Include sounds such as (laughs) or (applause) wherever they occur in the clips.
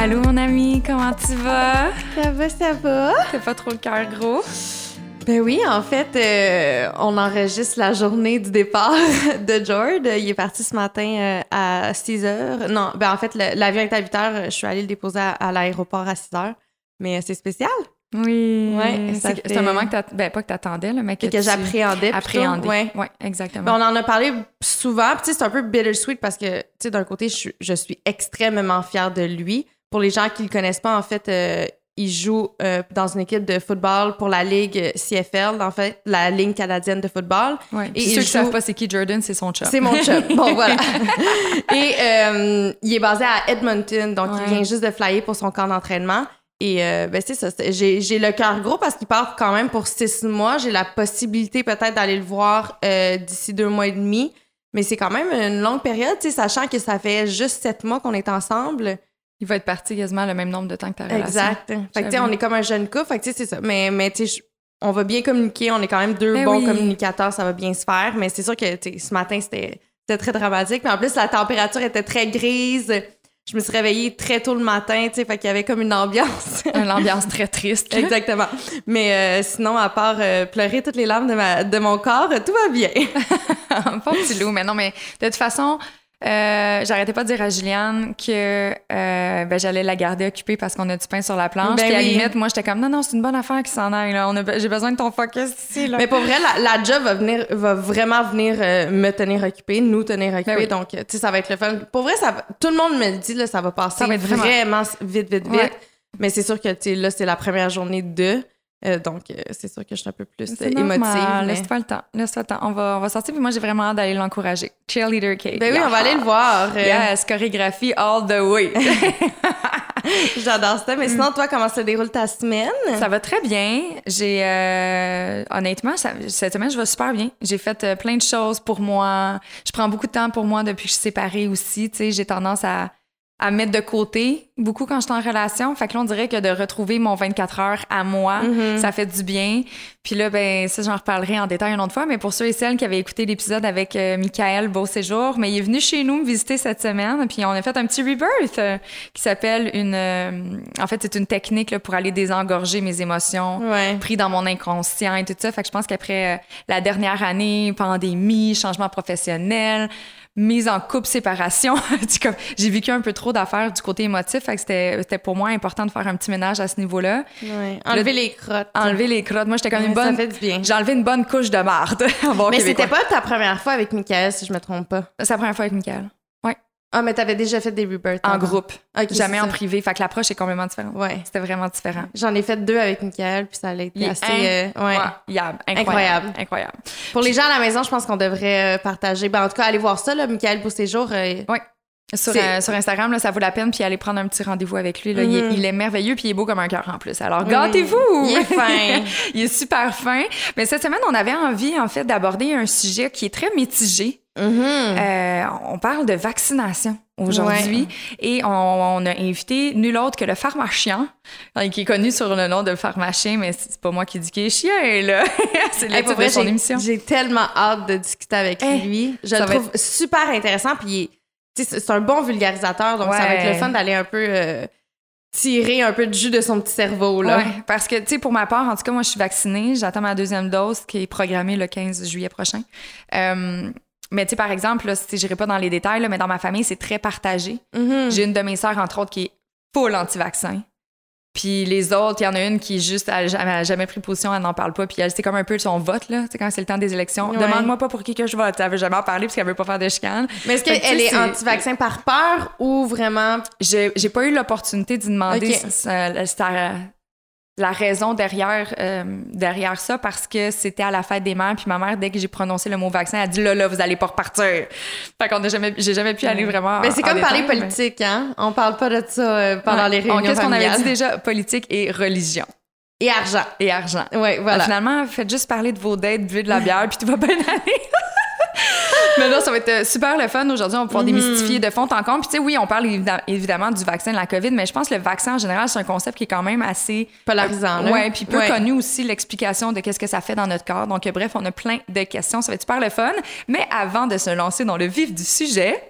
Allô mon ami, comment tu vas? Ça va, ça va? T'as pas trop le cœur gros? Ben oui, en fait, euh, on enregistre la journée du départ (laughs) de George. Il est parti ce matin euh, à 6 heures. Non, ben en fait, l'avion est à 8 heures. Je suis allée le déposer à, à l'aéroport à 6 heures. Mais c'est spécial. Oui. Ouais, c'est fait- un moment que t'as... Ben, pas que t'attendais, là, mais que, Que, que tu- j'appréhendais. Appréhendais. Ouais. Ouais, exactement. Ben, on en a parlé souvent. Puis, tu sais, c'est un peu bittersweet parce que, tu sais, d'un côté, je, suis- je suis extrêmement fière de lui. Pour les gens qui le connaissent pas, en fait, euh, il joue euh, dans une équipe de football pour la Ligue CFL, en fait, la Ligue canadienne de football. Ouais. Et ceux qui joue- savent pas c'est qui Jordan, c'est son chum. C'est mon chum. (laughs) Bon, voilà. Et euh, il est basé à Edmonton, donc Ouais. il vient juste de flyer pour son camp d'entraînement. Et euh, ben c'est ça. J'ai, j'ai le cœur gros parce qu'il part quand même pour six mois. J'ai la possibilité peut-être d'aller le voir d'ici deux mois et demi. Mais c'est quand même une longue période, tu sais, sachant que ça fait juste sept mois qu'on est ensemble. Il va être parti quasiment le même nombre de temps que ta relation. Exact. Fait que, tu sais, on est comme un jeune couple. Fait que, tu sais, c'est ça. Mais, mais tu sais, on va bien communiquer. On est quand même deux Ben bons oui. communicateurs. Ça va bien se faire. Mais c'est sûr que, tu sais, ce matin, c'était très dramatique. Mais en plus, la température était très grise. Je me suis réveillée très tôt le matin, tu sais. Fait qu'il y avait comme une ambiance. (laughs) Une ambiance très triste. Exactement. Mais euh, sinon, à part euh, pleurer toutes les larmes de, ma, de mon corps, tout va bien. (laughs) Pas petit loup, mais non, mais de toute façon, euh, j'arrêtais pas de dire à Juliane que euh, ben, j'allais la garder occupée parce qu'on a du pain sur la planche. Ben Puis à la limite, moi, j'étais comme non, non, c'est une bonne affaire qui s'en aille. Là. On a, j'ai besoin de ton focus ici. Là. Mais pour vrai, la, la job va, venir, va vraiment venir euh, me tenir occupée, nous tenir occupés. Ben oui. Donc, tu sais, ça va être le fun. Pour vrai, ça tout le monde me le dit, là, ça va passer Ça va être vraiment- vraiment vite, vite, vite. Ouais. Mais c'est sûr que, tu là, c'est la première journée de. Euh, donc, euh, c'est sûr que je suis un peu plus euh, émotive. mais- Laisse-toi le temps. Laisse-toi le temps. On va, on va sortir. Puis moi, j'ai vraiment hâte d'aller l'encourager. Cheerleader Kate. Ben oui, on va aller le voir. (laughs) Yes, chorégraphie all the way. (laughs) J'adore ça. Mais sinon, toi, comment se déroule ta semaine? Ça va très bien. J'ai euh, honnêtement, ça- cette semaine, je vais super bien. J'ai fait euh, plein de choses pour moi. Je prends beaucoup de temps pour moi depuis que je suis séparée aussi. Tu sais, j'ai tendance à, à mettre de côté beaucoup quand je suis en relation. Fait que là, on dirait que de retrouver mon 24 heures à moi, Mhm. ça fait du bien. Puis là, ben ça, j'en reparlerai en détail une autre fois. Mais pour ceux et celles qui avaient écouté l'épisode avec euh, Michael Beau Séjour, mais il est venu chez nous me visiter cette semaine. Puis on a fait un petit rebirth euh, qui s'appelle une... euh, en fait, c'est une technique là, pour aller désengorger mes émotions Ouais. pris dans mon inconscient et tout ça. Fait que je pense qu'après la dernière année, pandémie, changement professionnel, mise en couple, séparation, (laughs) j'ai vécu un peu trop d'affaires du côté émotif. Fait que c'était c'était pour moi important de faire un petit ménage à ce niveau-là. ouais. Enlever les crottes. Enlever les crottes. Moi, j'étais comme une Ouais, Ça bonne... fait du bien. J'ai enlevé une bonne couche de marde. (laughs) bon Mais c'était pas ta première fois avec Michael, si je me trompe pas. C'est la première fois avec Michael. Ah, mais t'avais déjà fait des rebirths. En groupe. Jamais en privé. Fait que l'approche est complètement différente. Ouais. C'était vraiment différent. J'en ai fait deux avec Michael, puis ça a été assez. euh, ouais. Incroyable. Incroyable. Incroyable. Pour les gens à la maison, je pense qu'on devrait euh, partager. Ben, en tout cas, allez voir ça, là, Michael Beauséjour. euh, Sur, euh, sur Instagram, là, ça vaut la peine, puis aller prendre un petit rendez-vous avec lui. Là. il, est, Mhm. il est merveilleux, puis il est beau comme un cœur en plus. Alors, gâtez-vous! Il est fin. (laughs) il est super fin. Mais cette semaine, on avait envie, en fait, d'aborder un sujet qui est très mitigé. Mhm. Euh, on parle de vaccination aujourd'hui et on, on a invité nul autre que le pharmacien, euh, qui est connu sur le nom de pharmacien, mais c'est pas moi qui dis qu'il est chien, là. (laughs) c'est le Hey, de son j'ai- émission. J'ai tellement hâte de discuter avec Eh, lui. Je le trouve super intéressant. Puis, il est- c'est un bon vulgarisateur. Donc, ça va être le fun d'aller un peu euh, tirer un peu de jus de son petit cerveau. Là. Ouais, parce que, tu sais, pour ma part, en tout cas, moi, je suis vaccinée. J'attends ma deuxième dose qui est programmée le 15 juillet prochain. Euh, mais, tu sais, par exemple, là, je n'irai pas dans les détails, là, mais dans ma famille, c'est très partagé. Mhm. J'ai une de mes sœurs, entre autres, qui est full anti-vaccin. Puis les autres, il y en a une qui, juste, elle a jamais, pris position, elle n'en parle pas. Puis elle, c'est comme un peu son vote, là. Sais, quand c'est le temps des élections. Ouais. Demande-moi pas pour qui que je vote. Elle veut jamais en parler parce qu'elle veut pas faire de chicane. Mais est-ce qu'elle est c'est- anti-vaccin par peur ou vraiment. J'ai pas eu l'opportunité d'y demander Ok. si ça- la raison derrière, euh, derrière ça parce que c'était à la fête des mères. Puis ma mère, dès que j'ai prononcé le mot vaccin, elle a dit là, là, vous allez pas repartir. Fait qu'on a jamais, j'ai jamais pu aller vraiment. Mais c'est comme parler détail, politique, hein? On parle pas de ça euh, pendant Ouais. les On- réunions Qu'est-ce qu'on avait dit déjà? Politique et religion. Et argent. Et argent. Ouais, voilà. Ah, finalement, faites juste parler de vos dates, buvez de la bière, puis tout va bien aller. (laughs) (laughs) Mais là, ça va être euh, super le fun. Aujourd'hui, on va pouvoir Mhm. démystifier de fond en comble. Puis, tu sais, oui, on parle évidem- évidemment du vaccin de la COVID, mais je pense que le vaccin, en général, c'est un concept qui est quand même assez... Polarisant, là. Ouais, puis peu Ouais. connu aussi l'explication de qu'est-ce que ça fait dans notre corps. Donc, euh, bref, on a plein de questions. Ça va être super le fun. Mais avant de se lancer dans le vif du sujet,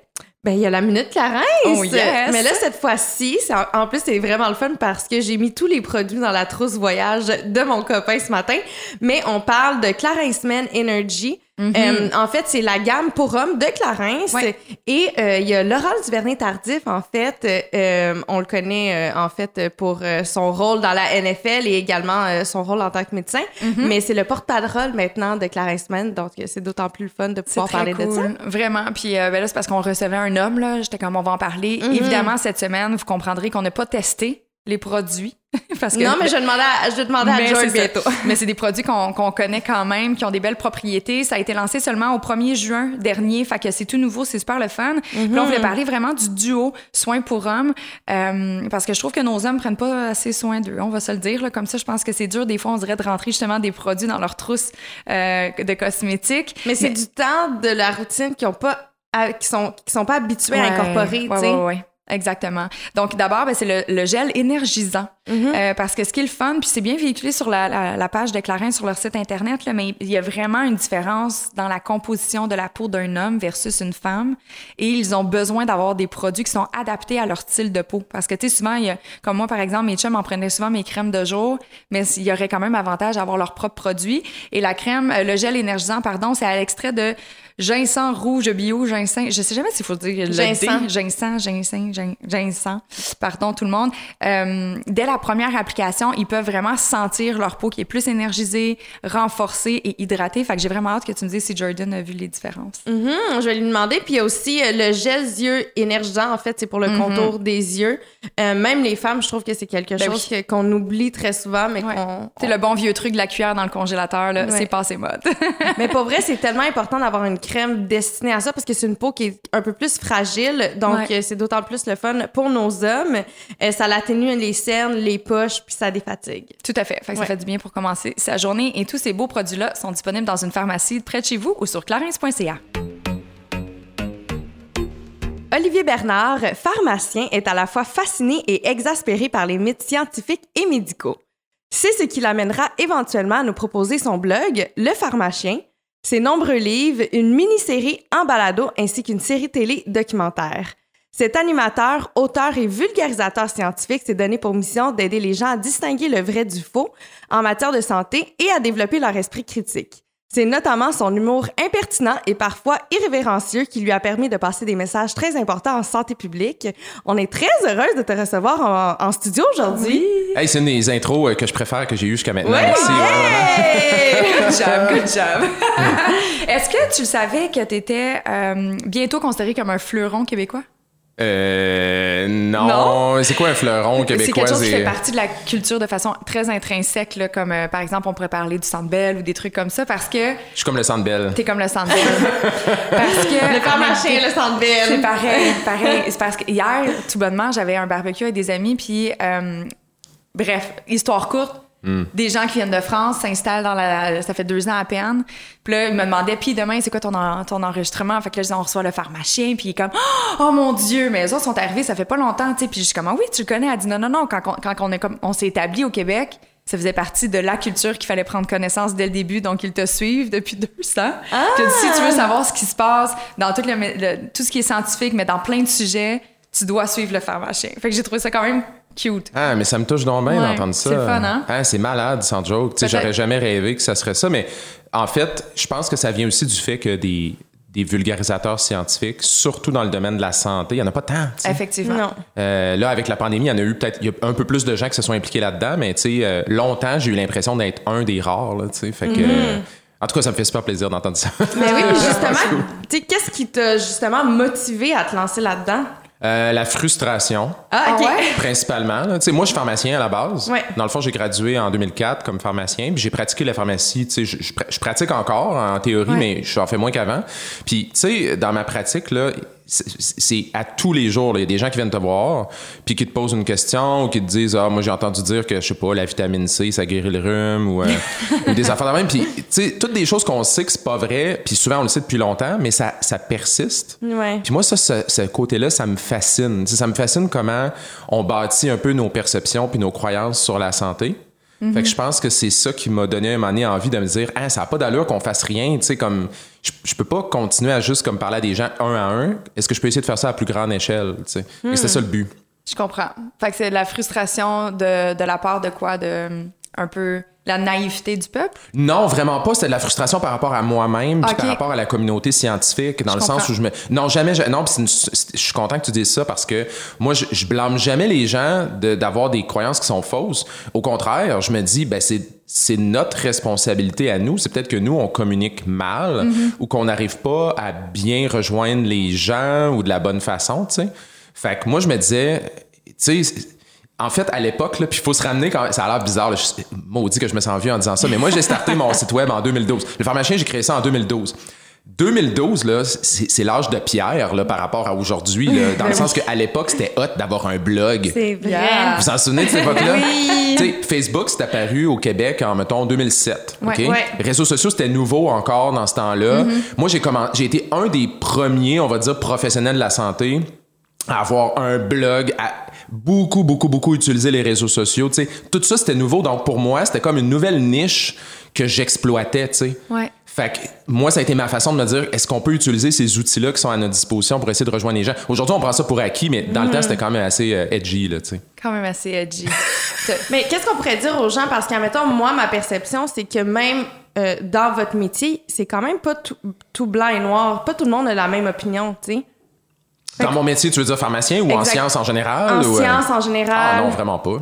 Ben, il y a la minute Clarence. Oh, yes. Mais là, cette fois-ci, en plus, c'est vraiment le fun parce que j'ai mis tous les produits dans la trousse voyage de mon copain ce matin. Mais on parle de Clarence Men Energy. Euh, en fait, c'est la gamme pour hommes de Clarence. Ouais. Et euh, il y a Laurent Duvernay Tardif, en fait. euh, on le connaît, euh, en fait, pour son rôle dans la NFL et également son rôle en tant que médecin. Mais c'est le porte-parole maintenant de Clarence Men. Donc, c'est d'autant plus le fun de pouvoir parler de ça. Vraiment. Puis euh, ben là, c'est parce qu'on recevait un homme, là. J'étais comme, on va en parler. Mhm. Évidemment, cette semaine, vous comprendrez qu'on n'a pas testé les produits. (laughs) parce que Non, mais je vais demander à, je vais demander à ça. bientôt. Mais c'est des produits qu'on qu'on connaît quand même, qui ont des belles propriétés. Ça a été lancé seulement au 1er juin dernier, fait que c'est tout nouveau, c'est super le fun. Puis là, on voulait parler vraiment du duo soins pour hommes, euh, parce que je trouve que nos hommes prennent pas assez soin d'eux, on va se le dire. Là. Comme ça, je pense que c'est dur des fois, on dirait de rentrer justement des produits dans leur trousse euh, de cosmétiques. Mais c'est du temps de la routine qui ont pas à- qui sont qui sont pas habitués à incorporer, ouais, tu sais. ouais. Exactement. Donc, d'abord, ben, c'est le, le gel énergisant. Mm-hmm. Euh, parce que ce qui est le fun, puis c'est bien véhiculé sur la, la- la page de Clarins sur leur site Internet, là, mais il y a vraiment une différence dans la composition de la peau d'un homme versus une femme. Et ils ont besoin d'avoir des produits qui sont adaptés à leur style de peau. Parce que, tu sais, souvent, il y a, comme moi, par exemple, mes chums en prenaient souvent mes crèmes de jour, mais il y aurait quand même avantage à avoir leurs propres produits. Et la crème, euh, le gel énergisant, pardon, c'est à l'extrait de ginseng rouge bio, ginseng, je sais jamais s'il faut dire le Ginseng. D, ginseng, ginseng, gin- ginseng, pardon tout le monde. Euh, dès la première application, ils peuvent vraiment sentir leur peau qui est plus énergisée, renforcée et hydratée. Fait que j'ai vraiment hâte que tu me dises si Jordan a vu les différences. Mhm, je vais lui demander. Puis il y a aussi euh, le gel yeux énergisant, en fait, c'est pour le contour des yeux. Euh, même les femmes, je trouve que c'est quelque Mm-hmm. Ben chose qu'on oublie très souvent, mais Ouais. qu'on. C'est le bon vieux truc de la cuillère dans le congélateur, là, Ouais. c'est passé mode. (laughs) Mais pour vrai, c'est tellement important d'avoir une crème destinée à ça parce que c'est une peau qui est un peu plus fragile. Donc, Ouais. euh, c'est d'autant plus le fun pour nos hommes. Euh, ça l'atténue les cernes, les poches, puis ça défatigue. Tout à fait. Fait que ça fait du bien pour commencer sa journée. Et tous ces beaux produits-là sont disponibles dans une pharmacie près de chez vous ou sur clarins.ca. Olivier Bernard, pharmacien, est à la fois fasciné et exaspéré par les mythes scientifiques et médicaux. C'est ce qui l'amènera éventuellement à nous proposer son blog, Le Pharmacien, ses nombreux livres, une mini-série en balado ainsi qu'une série télé documentaire. Cet animateur, auteur et vulgarisateur scientifique s'est donné pour mission d'aider les gens à distinguer le vrai du faux en matière de santé et à développer leur esprit critique. C'est notamment son humour impertinent et parfois irrévérencieux qui lui a permis de passer des messages très importants en santé publique. On est très heureuse de te recevoir en, en studio aujourd'hui. Hey, c'est une des intros euh, que je préfère que j'ai eues jusqu'à maintenant. Ouais, Merci. ouais. Hey! Good job, (laughs) good job. (laughs) Est-ce que tu savais que tu étais bientôt considéré comme un fleuron québécois? Euh, non. Non? C'est quoi un fleuron C'est québécois? quelque chose qui C'est- fait partie de la culture de façon très intrinsèque, là, comme euh, par exemple, on pourrait parler du Centre Bell ou des trucs comme ça, parce que Je suis comme le Centre Bell. t'es comme le Centre Bell. (laughs) parce que Le pharmacien, le centre C'est pareil, pareil. C'est parce que hier, tout bonnement, j'avais un barbecue avec des amis, puis euh, bref, histoire courte. Des gens qui viennent de France s'installent dans la. Ça fait deux ans à peine. Puis là, ils me demandaient, puis demain, c'est quoi ton, en- ton enregistrement? Fait que là, je dis, on reçoit le pharmacien, puis il est comme, oh mon Dieu, mais eux autres sont arrivés, ça fait pas longtemps, tu sais. Puis je suis comme, ah oui, tu le connais? Elle dit, non, non, non, quand, on- quand on, est comme, on s'est établi au Québec, ça faisait partie de la culture qu'il fallait prendre connaissance dès le début, donc ils te suivent depuis (laughs) deux ans. Puis si tu veux savoir ce qui se passe dans tout, le, le- tout ce qui est scientifique, mais dans plein de sujets, tu dois suivre le pharmacien. Fait que j'ai trouvé ça quand même cute. Ah, mais ça me touche donc bien Ouais, d'entendre ça. c'est fun, hein? Ah, c'est malade, sans joke. Tu sais, Peut-être- J'aurais jamais rêvé que ça serait ça, mais en fait, je pense que ça vient aussi du fait que des, des vulgarisateurs scientifiques, surtout dans le domaine de la santé, il n'y en a pas tant. Effectivement. Non. Euh, là, avec la pandémie, il y en a eu peut-être un peu plus de gens qui se sont impliqués là-dedans, mais tu sais, euh, longtemps, j'ai eu l'impression d'être un des rares. Là, tu sais. fait que, euh, en tout cas, ça me fait super plaisir d'entendre ça. Mais oui, mais (laughs) justement, tu sais, qu'est-ce qui t'a justement motivé à te lancer là-dedans? Euh, la frustration, Ah, OK. Ah ouais? principalement. là. Tu sais, moi, je suis pharmacien à la base. Ouais. Dans le fond, j'ai gradué en 2004 comme pharmacien, puis j'ai pratiqué la pharmacie. Tu sais, je, je pratique encore en théorie, Ouais. mais j'en fais moins qu'avant. Puis, tu sais, dans ma pratique, là, c'est- à tous les jours. Il y a des gens qui viennent te voir, puis qui te posent une question ou qui te disent Ah, moi, j'ai entendu dire que, je sais pas, la vitamine C, ça guérit le rhume ou, euh, (laughs) ou des affaires de même. Puis, tu sais, toutes des choses qu'on sait que c'est pas vrai, puis souvent on le sait depuis longtemps, mais ça, ça persiste. Ouais. Puis moi, ça, ce, ce côté-là, ça me fascine. Tu sais, ça me fascine comment on bâtit un peu nos perceptions puis nos croyances sur la santé. Fait que je pense que c'est ça qui m'a donné un moment donné envie de me dire, ah, ça n'a pas d'allure qu'on fasse rien. Tu sais, comme, je, je peux pas continuer à juste comme parler à des gens un à un. Est-ce que je peux essayer de faire ça à plus grande échelle? Tu sais? Et C'était ça le but. Je comprends. Fait que c'est la frustration de, de la part de quoi? De un peu la naïveté du peuple? Non, vraiment pas. C'était de la frustration par rapport à moi-même, par rapport à la communauté scientifique, dans Je le sens où je me. Non, jamais. je- Non, une- je suis content que tu dises ça parce que moi, je, je blâme jamais les gens de- d'avoir des croyances qui sont fausses. Au contraire, je me dis, ben c'est c'est notre responsabilité à nous. C'est peut-être que nous, on communique mal Mm-hmm. ou qu'on n'arrive pas à bien rejoindre les gens ou de la bonne façon, tu sais. Fait que moi, je me disais, tu sais, en fait, à l'époque, là, puis il faut se ramener quand ça a l'air bizarre, là, je, maudit que je me sens vieux en disant ça, mais moi, j'ai starté mon site web en 2012. Le pharmacien, j'ai créé ça en 2012. 2012, là, c'est c'est l'âge de pierre là, par rapport à aujourd'hui, là, dans le sens qu'à l'époque, c'était hot d'avoir un blog. C'est vrai. Yeah. Vous vous en souvenez de cette époque-là? Oui. Facebook, c'est apparu au Québec en, mettons, 2007. Ouais, réseaux sociaux, c'était nouveau encore dans ce temps-là. Moi, j'ai j'ai été un des premiers, on va dire, professionnels de la santé à avoir un blog, à beaucoup, beaucoup, beaucoup utiliser les réseaux sociaux. Tu sais, tout ça, c'était nouveau. Donc, pour moi, c'était comme une nouvelle niche que j'exploitais, tu sais. Ouais. Fait que moi, ça a été ma façon de me dire, est-ce qu'on peut utiliser ces outils-là qui sont à notre disposition pour essayer de rejoindre les gens? Aujourd'hui, on prend ça pour acquis, mais dans le temps, c'était quand même assez euh, edgy, là, tu sais. Quand même assez edgy. Mais qu'est-ce qu'on pourrait dire aux gens? Parce qu'admettons, moi, ma perception, c'est que même euh, dans votre métier, c'est quand même pas tout, tout blanc et noir. Pas tout le monde a la même opinion, tu sais. Dans mon métier, tu veux dire pharmacien ou en sciences en général? En ou, euh? sciences, en général. Ah non, vraiment pas.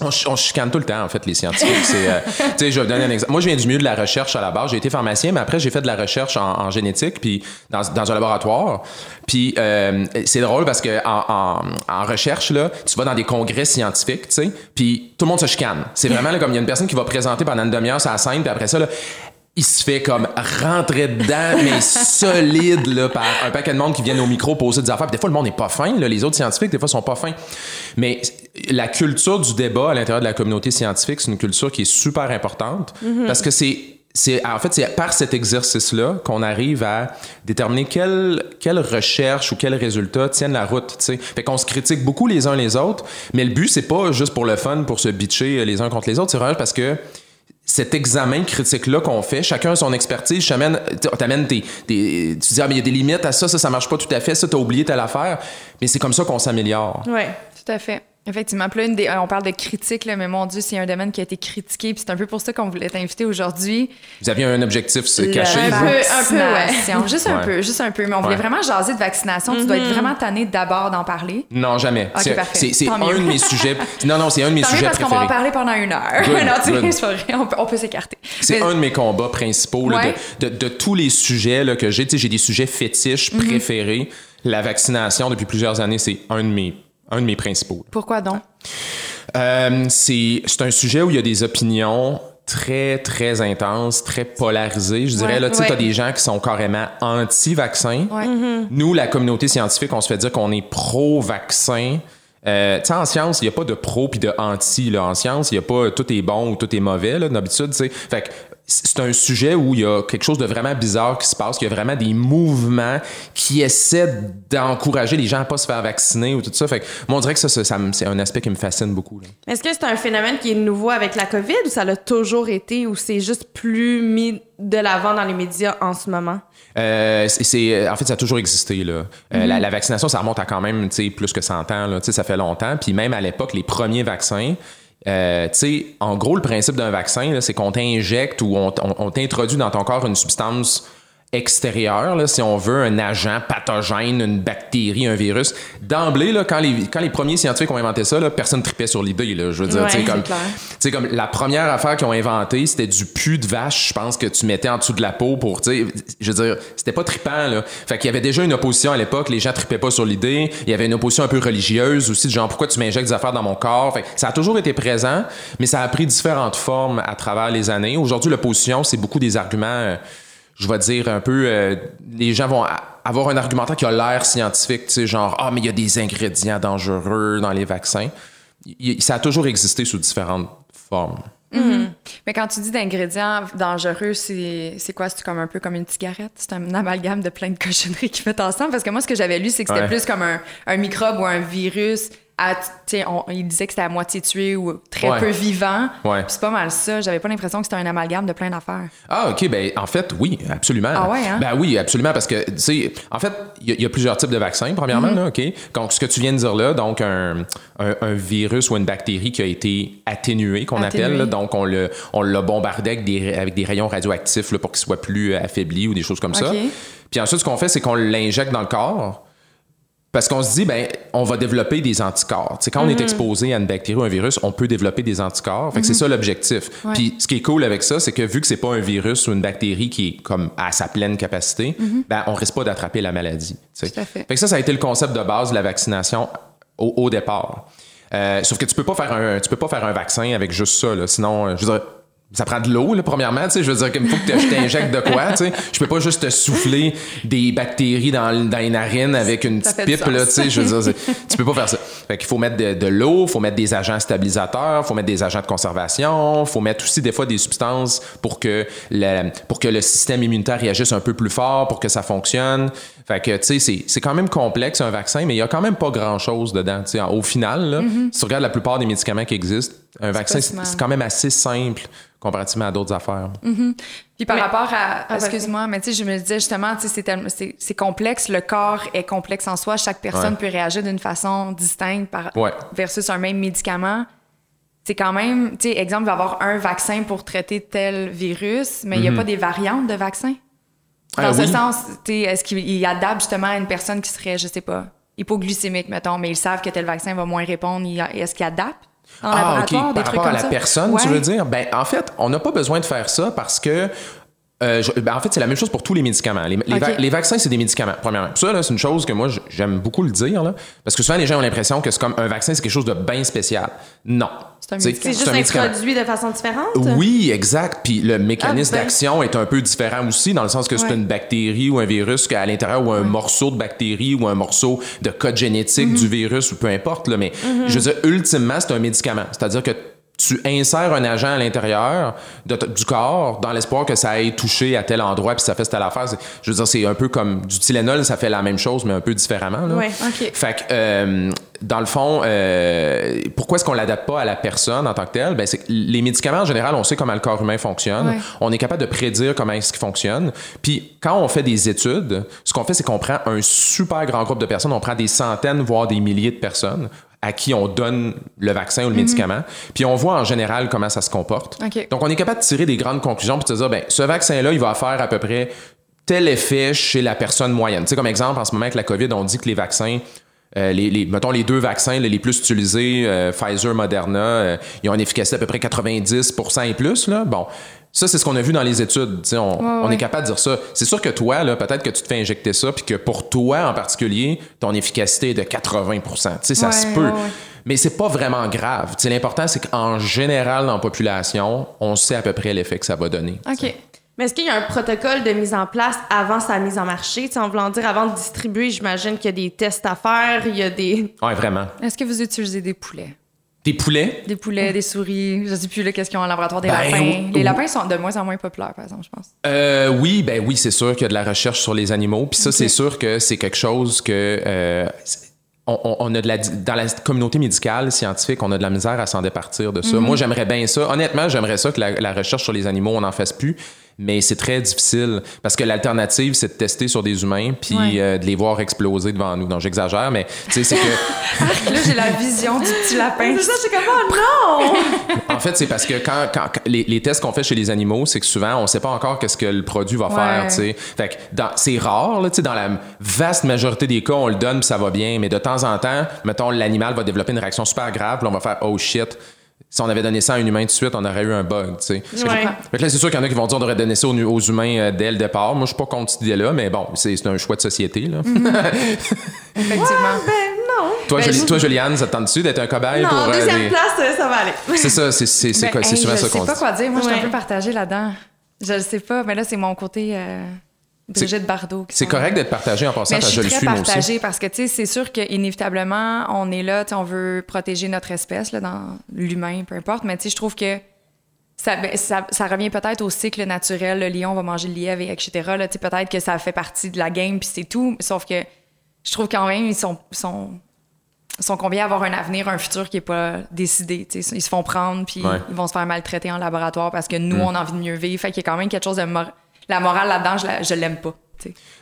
On, on chicane tout le temps, en fait, les scientifiques. C'est, euh, (laughs) tu sais, je vais vous donner un exemple. Moi, je viens du milieu de la recherche à la base. J'ai été pharmacien, mais après, j'ai fait de la recherche en, en génétique, puis dans, dans un laboratoire. Puis euh, c'est drôle parce que en, en, en recherche, là, tu vas dans des congrès scientifiques, tu sais, puis tout le monde se chicane. C'est vraiment là, comme il y a une personne qui va présenter pendant une demi-heure sa scène, puis après ça, là, il se fait comme rentrer dedans, mais (laughs) solide, là, par un paquet de monde qui viennent au micro poser des affaires. Puis des fois, le monde n'est pas fin, là. Les autres scientifiques, des fois, sont pas fins. Mais la culture du débat à l'intérieur de la communauté scientifique, c'est une culture qui est super importante parce que c'est c'est en fait c'est par cet exercice là qu'on arrive à déterminer quelle quelle recherche ou quels résultats tiennent la route tu sais fait qu'on se critique beaucoup les uns les autres mais le but c'est pas juste pour le fun pour se bitcher les uns contre les autres c'est vraiment parce que cet examen critique-là qu'on fait, chacun a son expertise, t'amènes, t'amènes tes, tes- tu dis, ah, mais il y a des limites à ça, ça, ça marche pas tout à fait, ça, t'as oublié telle affaire. Mais c'est comme ça qu'on s'améliore. Ouais. Tout à fait. Effectivement. Puis là, une des- euh, on parle de critique, là, mais mon Dieu, c'est un domaine qui a été critiqué. Puis c'est un peu pour ça qu'on voulait t'inviter aujourd'hui. Vous aviez un objectif se caché, Un vous? peu, un peu, ouais. vaccination. Juste un Ouais. peu, juste un peu. Mais on voulait Ouais. vraiment jaser de vaccination. Tu dois être vraiment tanné d'abord d'en parler. Non, jamais. Ok, c'est, un mieux. de mes sujets. Non, non, c'est un de mes Tant sujets parce qu'on va en préférés. parler pendant une heure. Good, (laughs) non, tu sais. On peut, s'écarter. C'est Mais- un de mes combats principaux là, Ouais. de, de- de tous les sujets là, que j'ai. Tu sais, j'ai des sujets fétiches Mhm. préférés. La vaccination, depuis plusieurs années, c'est un de mes, un de mes principaux. Pourquoi donc? Euh, c'est, c'est un sujet où il y a des opinions très, très intenses, très polarisées. Je dirais, Ouais, là, tu sais, ouais. t'as des gens qui sont carrément anti-vaccin. Ouais. Nous, la communauté scientifique, on se fait dire qu'on est pro-vaccin. Euh, tu sais, en science, il n'y a pas de pro puis de anti. Là. En science, il n'y a pas tout est bon ou tout est mauvais, là, d'habitude. tu sais. Fait que c'est un sujet où il y a quelque chose de vraiment bizarre qui se passe, qu'il y a vraiment des mouvements qui essaient d'encourager les gens à pas se faire vacciner ou tout ça. Fait que moi, on dirait que ça, ça, ça me- c'est un aspect qui me fascine beaucoup. Est-ce que c'est un phénomène qui est nouveau avec la COVID ou ça l'a toujours été ou c'est juste plus mis de l'avant dans les médias en ce moment? Euh, c'est, c'est- en fait, ça a toujours existé. Là. Euh, la, la vaccination, ça remonte à quand même tu sais, plus que 100 ans. Là. Tu sais, Ça fait longtemps. Puis même à l'époque, les premiers vaccins, euh, en gros, le principe d'un vaccin, c'est qu'on t'injecte ou on, on- on t'introduit dans ton corps une substance extérieur, là, si on veut, un agent pathogène, une bactérie, un virus. D'emblée, là, quand, les, quand les premiers scientifiques ont inventé ça, là, personne tripait sur l'idée. Là, je veux dire, Ouais, c'est comme, sais, comme la première affaire qu'ils ont inventée, c'était du pu de vache, je pense, que tu mettais en dessous de la peau pour, tu sais, je veux dire, c'était pas trippant, là. Fait qu'il y avait déjà une opposition à l'époque, les gens trippaient pas sur l'idée. Il y avait une opposition un peu religieuse aussi, de genre, pourquoi tu m'injectes des affaires dans mon corps? Fait que ça a toujours été présent, mais ça a pris différentes formes à travers les années. Aujourd'hui, l'opposition, c'est beaucoup des arguments, euh, je vais dire un peu, euh, les gens vont avoir un argumentaire qui a l'air scientifique, tu sais, genre, ah, mais il y a des ingrédients dangereux dans les vaccins. Il- ça a toujours existé sous différentes formes. Mais quand tu dis d'ingrédients dangereux, c'est quoi? C'est comme un peu comme une cigarette? C'est un amalgame de plein de cochonneries qu'ils mettent ensemble? Parce que moi, ce que j'avais lu, c'est que c'était Ouais. plus comme un, un microbe ou un virus. À, on- il disait que c'était à moitié tué ou très Ouais. peu vivant. Ouais. C'est pas mal ça. J'avais pas l'impression que c'était un amalgame de plein d'affaires. Ah, OK. Ben, en fait, oui, absolument. Ah ouais, hein? Ben oui, absolument, parce que, tu sais, en fait, il y, a- il y a plusieurs types de vaccins, premièrement, Mm-hmm. là, OK? Donc, ce que tu viens de dire là, donc, un, un- un virus ou une bactérie qui a été atténuée, qu'on appelle, là, donc, on le- on l'a bombardé avec des, avec des rayons radioactifs là, pour qu'il soit plus euh, affaibli ou des choses comme ça. Puis ensuite, ce qu'on fait, c'est qu'on l'injecte dans le corps. Parce qu'on se dit, ben, on va développer des anticorps. Tu sais, quand on est exposé à une bactérie ou un virus, on peut développer des anticorps. Fait que c'est ça l'objectif. Puis ce qui est cool avec ça, c'est que vu que c'est pas un virus ou une bactérie qui est comme à sa pleine capacité, ben, on risque pas d'attraper la maladie. Tout à fait. que ça, ça a été le concept de base de la vaccination au, au départ. Euh, sauf que tu peux pas faire un, tu peux pas faire un vaccin avec juste ça. Là. Sinon, euh, je veux dire, ça prend de l'eau, là, premièrement. Tu sais, je veux dire qu'il faut que je t'injecte de quoi. Tu sais. Je peux pas juste te souffler des bactéries dans, dans les narines avec une petite pipe. Là, tu sais, je veux dire, tu peux pas faire ça. Fait qu'il faut mettre de, de l'eau, faut mettre des agents stabilisateurs, faut mettre des agents de conservation, faut mettre aussi des fois des substances pour que le, pour que le système immunitaire réagisse un peu plus fort, pour que ça fonctionne. Fait que, tu sais, c'est- c'est quand même complexe un vaccin, mais il y a quand même pas grand-chose dedans. Tu sais, au final, là, si tu regardes la plupart des médicaments qui existent, un vaccin, c'est quand même assez simple comparativement à d'autres affaires. Puis par Mais- rapport à. Ah, excuse-moi, mais tu sais, je me disais justement, tu sais, c'est tellement- c'est c'est complexe. Le corps est complexe en soi. Chaque personne Ouais. peut réagir d'une façon distincte par, Ouais. versus un même médicament. C'est quand même, tu sais, exemple, il va y avoir un vaccin pour traiter tel virus, mais il n'y a pas des variantes de vaccins. Dans Euh, ce oui. sens, est-ce qu'il adapte justement à une personne qui serait, je sais pas, hypoglycémique, mettons, mais ils savent que tel vaccin va moins répondre. Est-ce qu'il adapte en Ah, laboratoire, OK. des Par trucs rapport à la ça? personne, tu veux dire? Ben, en fait, on n'a pas besoin de faire ça parce que. Euh, je- ben, en fait, c'est la même chose pour tous les médicaments. Les, les va- OK. les vaccins, c'est des médicaments, premièrement. Ça, c'est une chose que moi, j'aime beaucoup le dire, là, parce que souvent, les gens ont l'impression que c'est comme un vaccin, c'est quelque chose de bien spécial. Non. C'est juste un introduit de façon différente? Oui, exact. Puis le mécanisme Ah, ben. d'action est un peu différent aussi, dans le sens que c'est Ouais. une bactérie ou un virus qu'à l'intérieur ou un morceau de bactérie ou un morceau de code génétique Mm-hmm. du virus ou peu importe. Là, mais je veux dire, ultimement, c'est un médicament. C'est-à-dire que tu insères un agent à l'intérieur du corps dans l'espoir que ça aille toucher à tel endroit puis ça fait telle affaire. Je veux dire, c'est un peu comme du Tylenol, ça fait la même chose, mais un peu différemment. Là. Ouais, OK. Fait que, euh, dans le fond, euh, pourquoi est-ce qu'on l'adapte pas à la personne en tant que telle? Ben, c'est que les médicaments, en général, on sait comment le corps humain fonctionne. Ouais. On est capable de prédire comment est-ce qu'il fonctionne. Puis, quand on fait des études, ce qu'on fait, c'est qu'on prend un super grand groupe de personnes. On prend des centaines, voire des milliers de personnes à qui on donne le vaccin ou le médicament. Puis, on voit en général comment ça se comporte. Donc, on est capable de tirer des grandes conclusions puis de se dire, ben, ce vaccin-là, il va faire à peu près tel effet chez la personne moyenne. Tu sais, comme exemple, en ce moment avec la COVID, on dit que les vaccins, euh, les, les- mettons les deux vaccins là, les plus utilisés, euh, Pfizer, Moderna, euh, ils ont une efficacité à peu près 90% et plus. Là. Bon, ça, c'est ce qu'on a vu dans les études. Tu sais, on, on est capable de dire ça. C'est sûr que toi, là, peut-être que tu te fais injecter ça, puis que pour toi en particulier, ton efficacité est de 80 Tu sais, ça Ouais, se peut. ouais, ouais. Mais c'est pas vraiment grave. Tu sais, L'important, c'est qu'en général, dans la population, on sait à peu près l'effet que ça va donner. OK. Mais est-ce qu'il y a un protocole de mise en place avant sa mise en marché? Tu sais, en voulant dire, avant de distribuer, j'imagine qu'il y a des tests à faire, il y a des... Ouais, vraiment. Est-ce que vous utilisez des poulets? Des poulets, Des poulets, des souris, je sais plus qu'est-ce qu'ils ont en laboratoire, des Ben, lapins. Les lapins sont de moins en moins populaires, par exemple, je pense. Euh, oui, ben oui, c'est sûr qu'il y a de la recherche sur les animaux. Puis ça, c'est sûr que c'est quelque chose que euh, on, on- a de la dans la communauté médicale scientifique, on a de la misère à s'en départir de ça. Moi, j'aimerais bien ça. Honnêtement, j'aimerais ça que la, la recherche sur les animaux, on n'en fasse plus. Mais c'est très difficile parce que l'alternative, c'est de tester sur des humains puis Ouais. euh, de les voir exploser devant nous. Donc, j'exagère, mais tu sais, c'est que. (laughs) Là, j'ai la vision du petit lapin. C'est ça, je suis comme, oh non! (laughs) En fait, c'est parce que quand, quand- quand- les, les tests qu'on fait chez les animaux, c'est que souvent, on sait pas encore qu'est-ce que le produit va Ouais. faire, tu sais. Fait que dans- c'est rare, là, tu sais, dans la vaste majorité des cas, on le donne puis ça va bien, mais de temps en temps, mettons, l'animal va développer une réaction super grave, puis on va faire « Oh shit ». Si on avait donné ça à un humain tout de suite, on aurait eu un bug, tu sais. Ouais. Fait que là, c'est sûr qu'il y en a qui vont dire on devrait donner ça aux, aux humains euh, dès le départ. Moi, je suis pas contre cette idée-là, mais bon, c'est un choix de société, là. (laughs) Effectivement. Ben non. toi, Ben, Joli- je- toi, Juliane, ça te tente-tu d'être un cobaye Non, pour... euh, deuxième des- place, euh, ça va aller. (laughs) C'est ça, c'est c'est- c'est Ben, quoi- c'est hey, souvent je ça qu'on sais pas dit. quoi dire. Moi, je suis Ouais. un peu partagée là-dedans. Je le sais pas, mais là, c'est mon côté euh, Brigitte Bardot. qui C'est correct d'être partagé en passant, Mais je suis le suis moi aussi. partagée parce que, tu sais, c'est sûr qu'inévitablement, on est là, on veut protéger notre espèce, là, dans l'humain, peu importe, mais tu sais, je trouve que ça, ben, ça, ça revient peut-être au cycle naturel, le lion va manger le lièvre, et etc. Là, peut-être que ça fait partie de la game, puis c'est tout, sauf que je trouve quand même, ils sont, sont, sont conviés à avoir un avenir, un futur qui est pas décidé. tu sais. Ils se font prendre, puis Ouais. ils vont se faire maltraiter en laboratoire parce que nous, Mm. on a envie de mieux vivre. Fait qu'il y a quand même quelque chose de... mor- La morale là-dedans, je, la- je l'aime pas.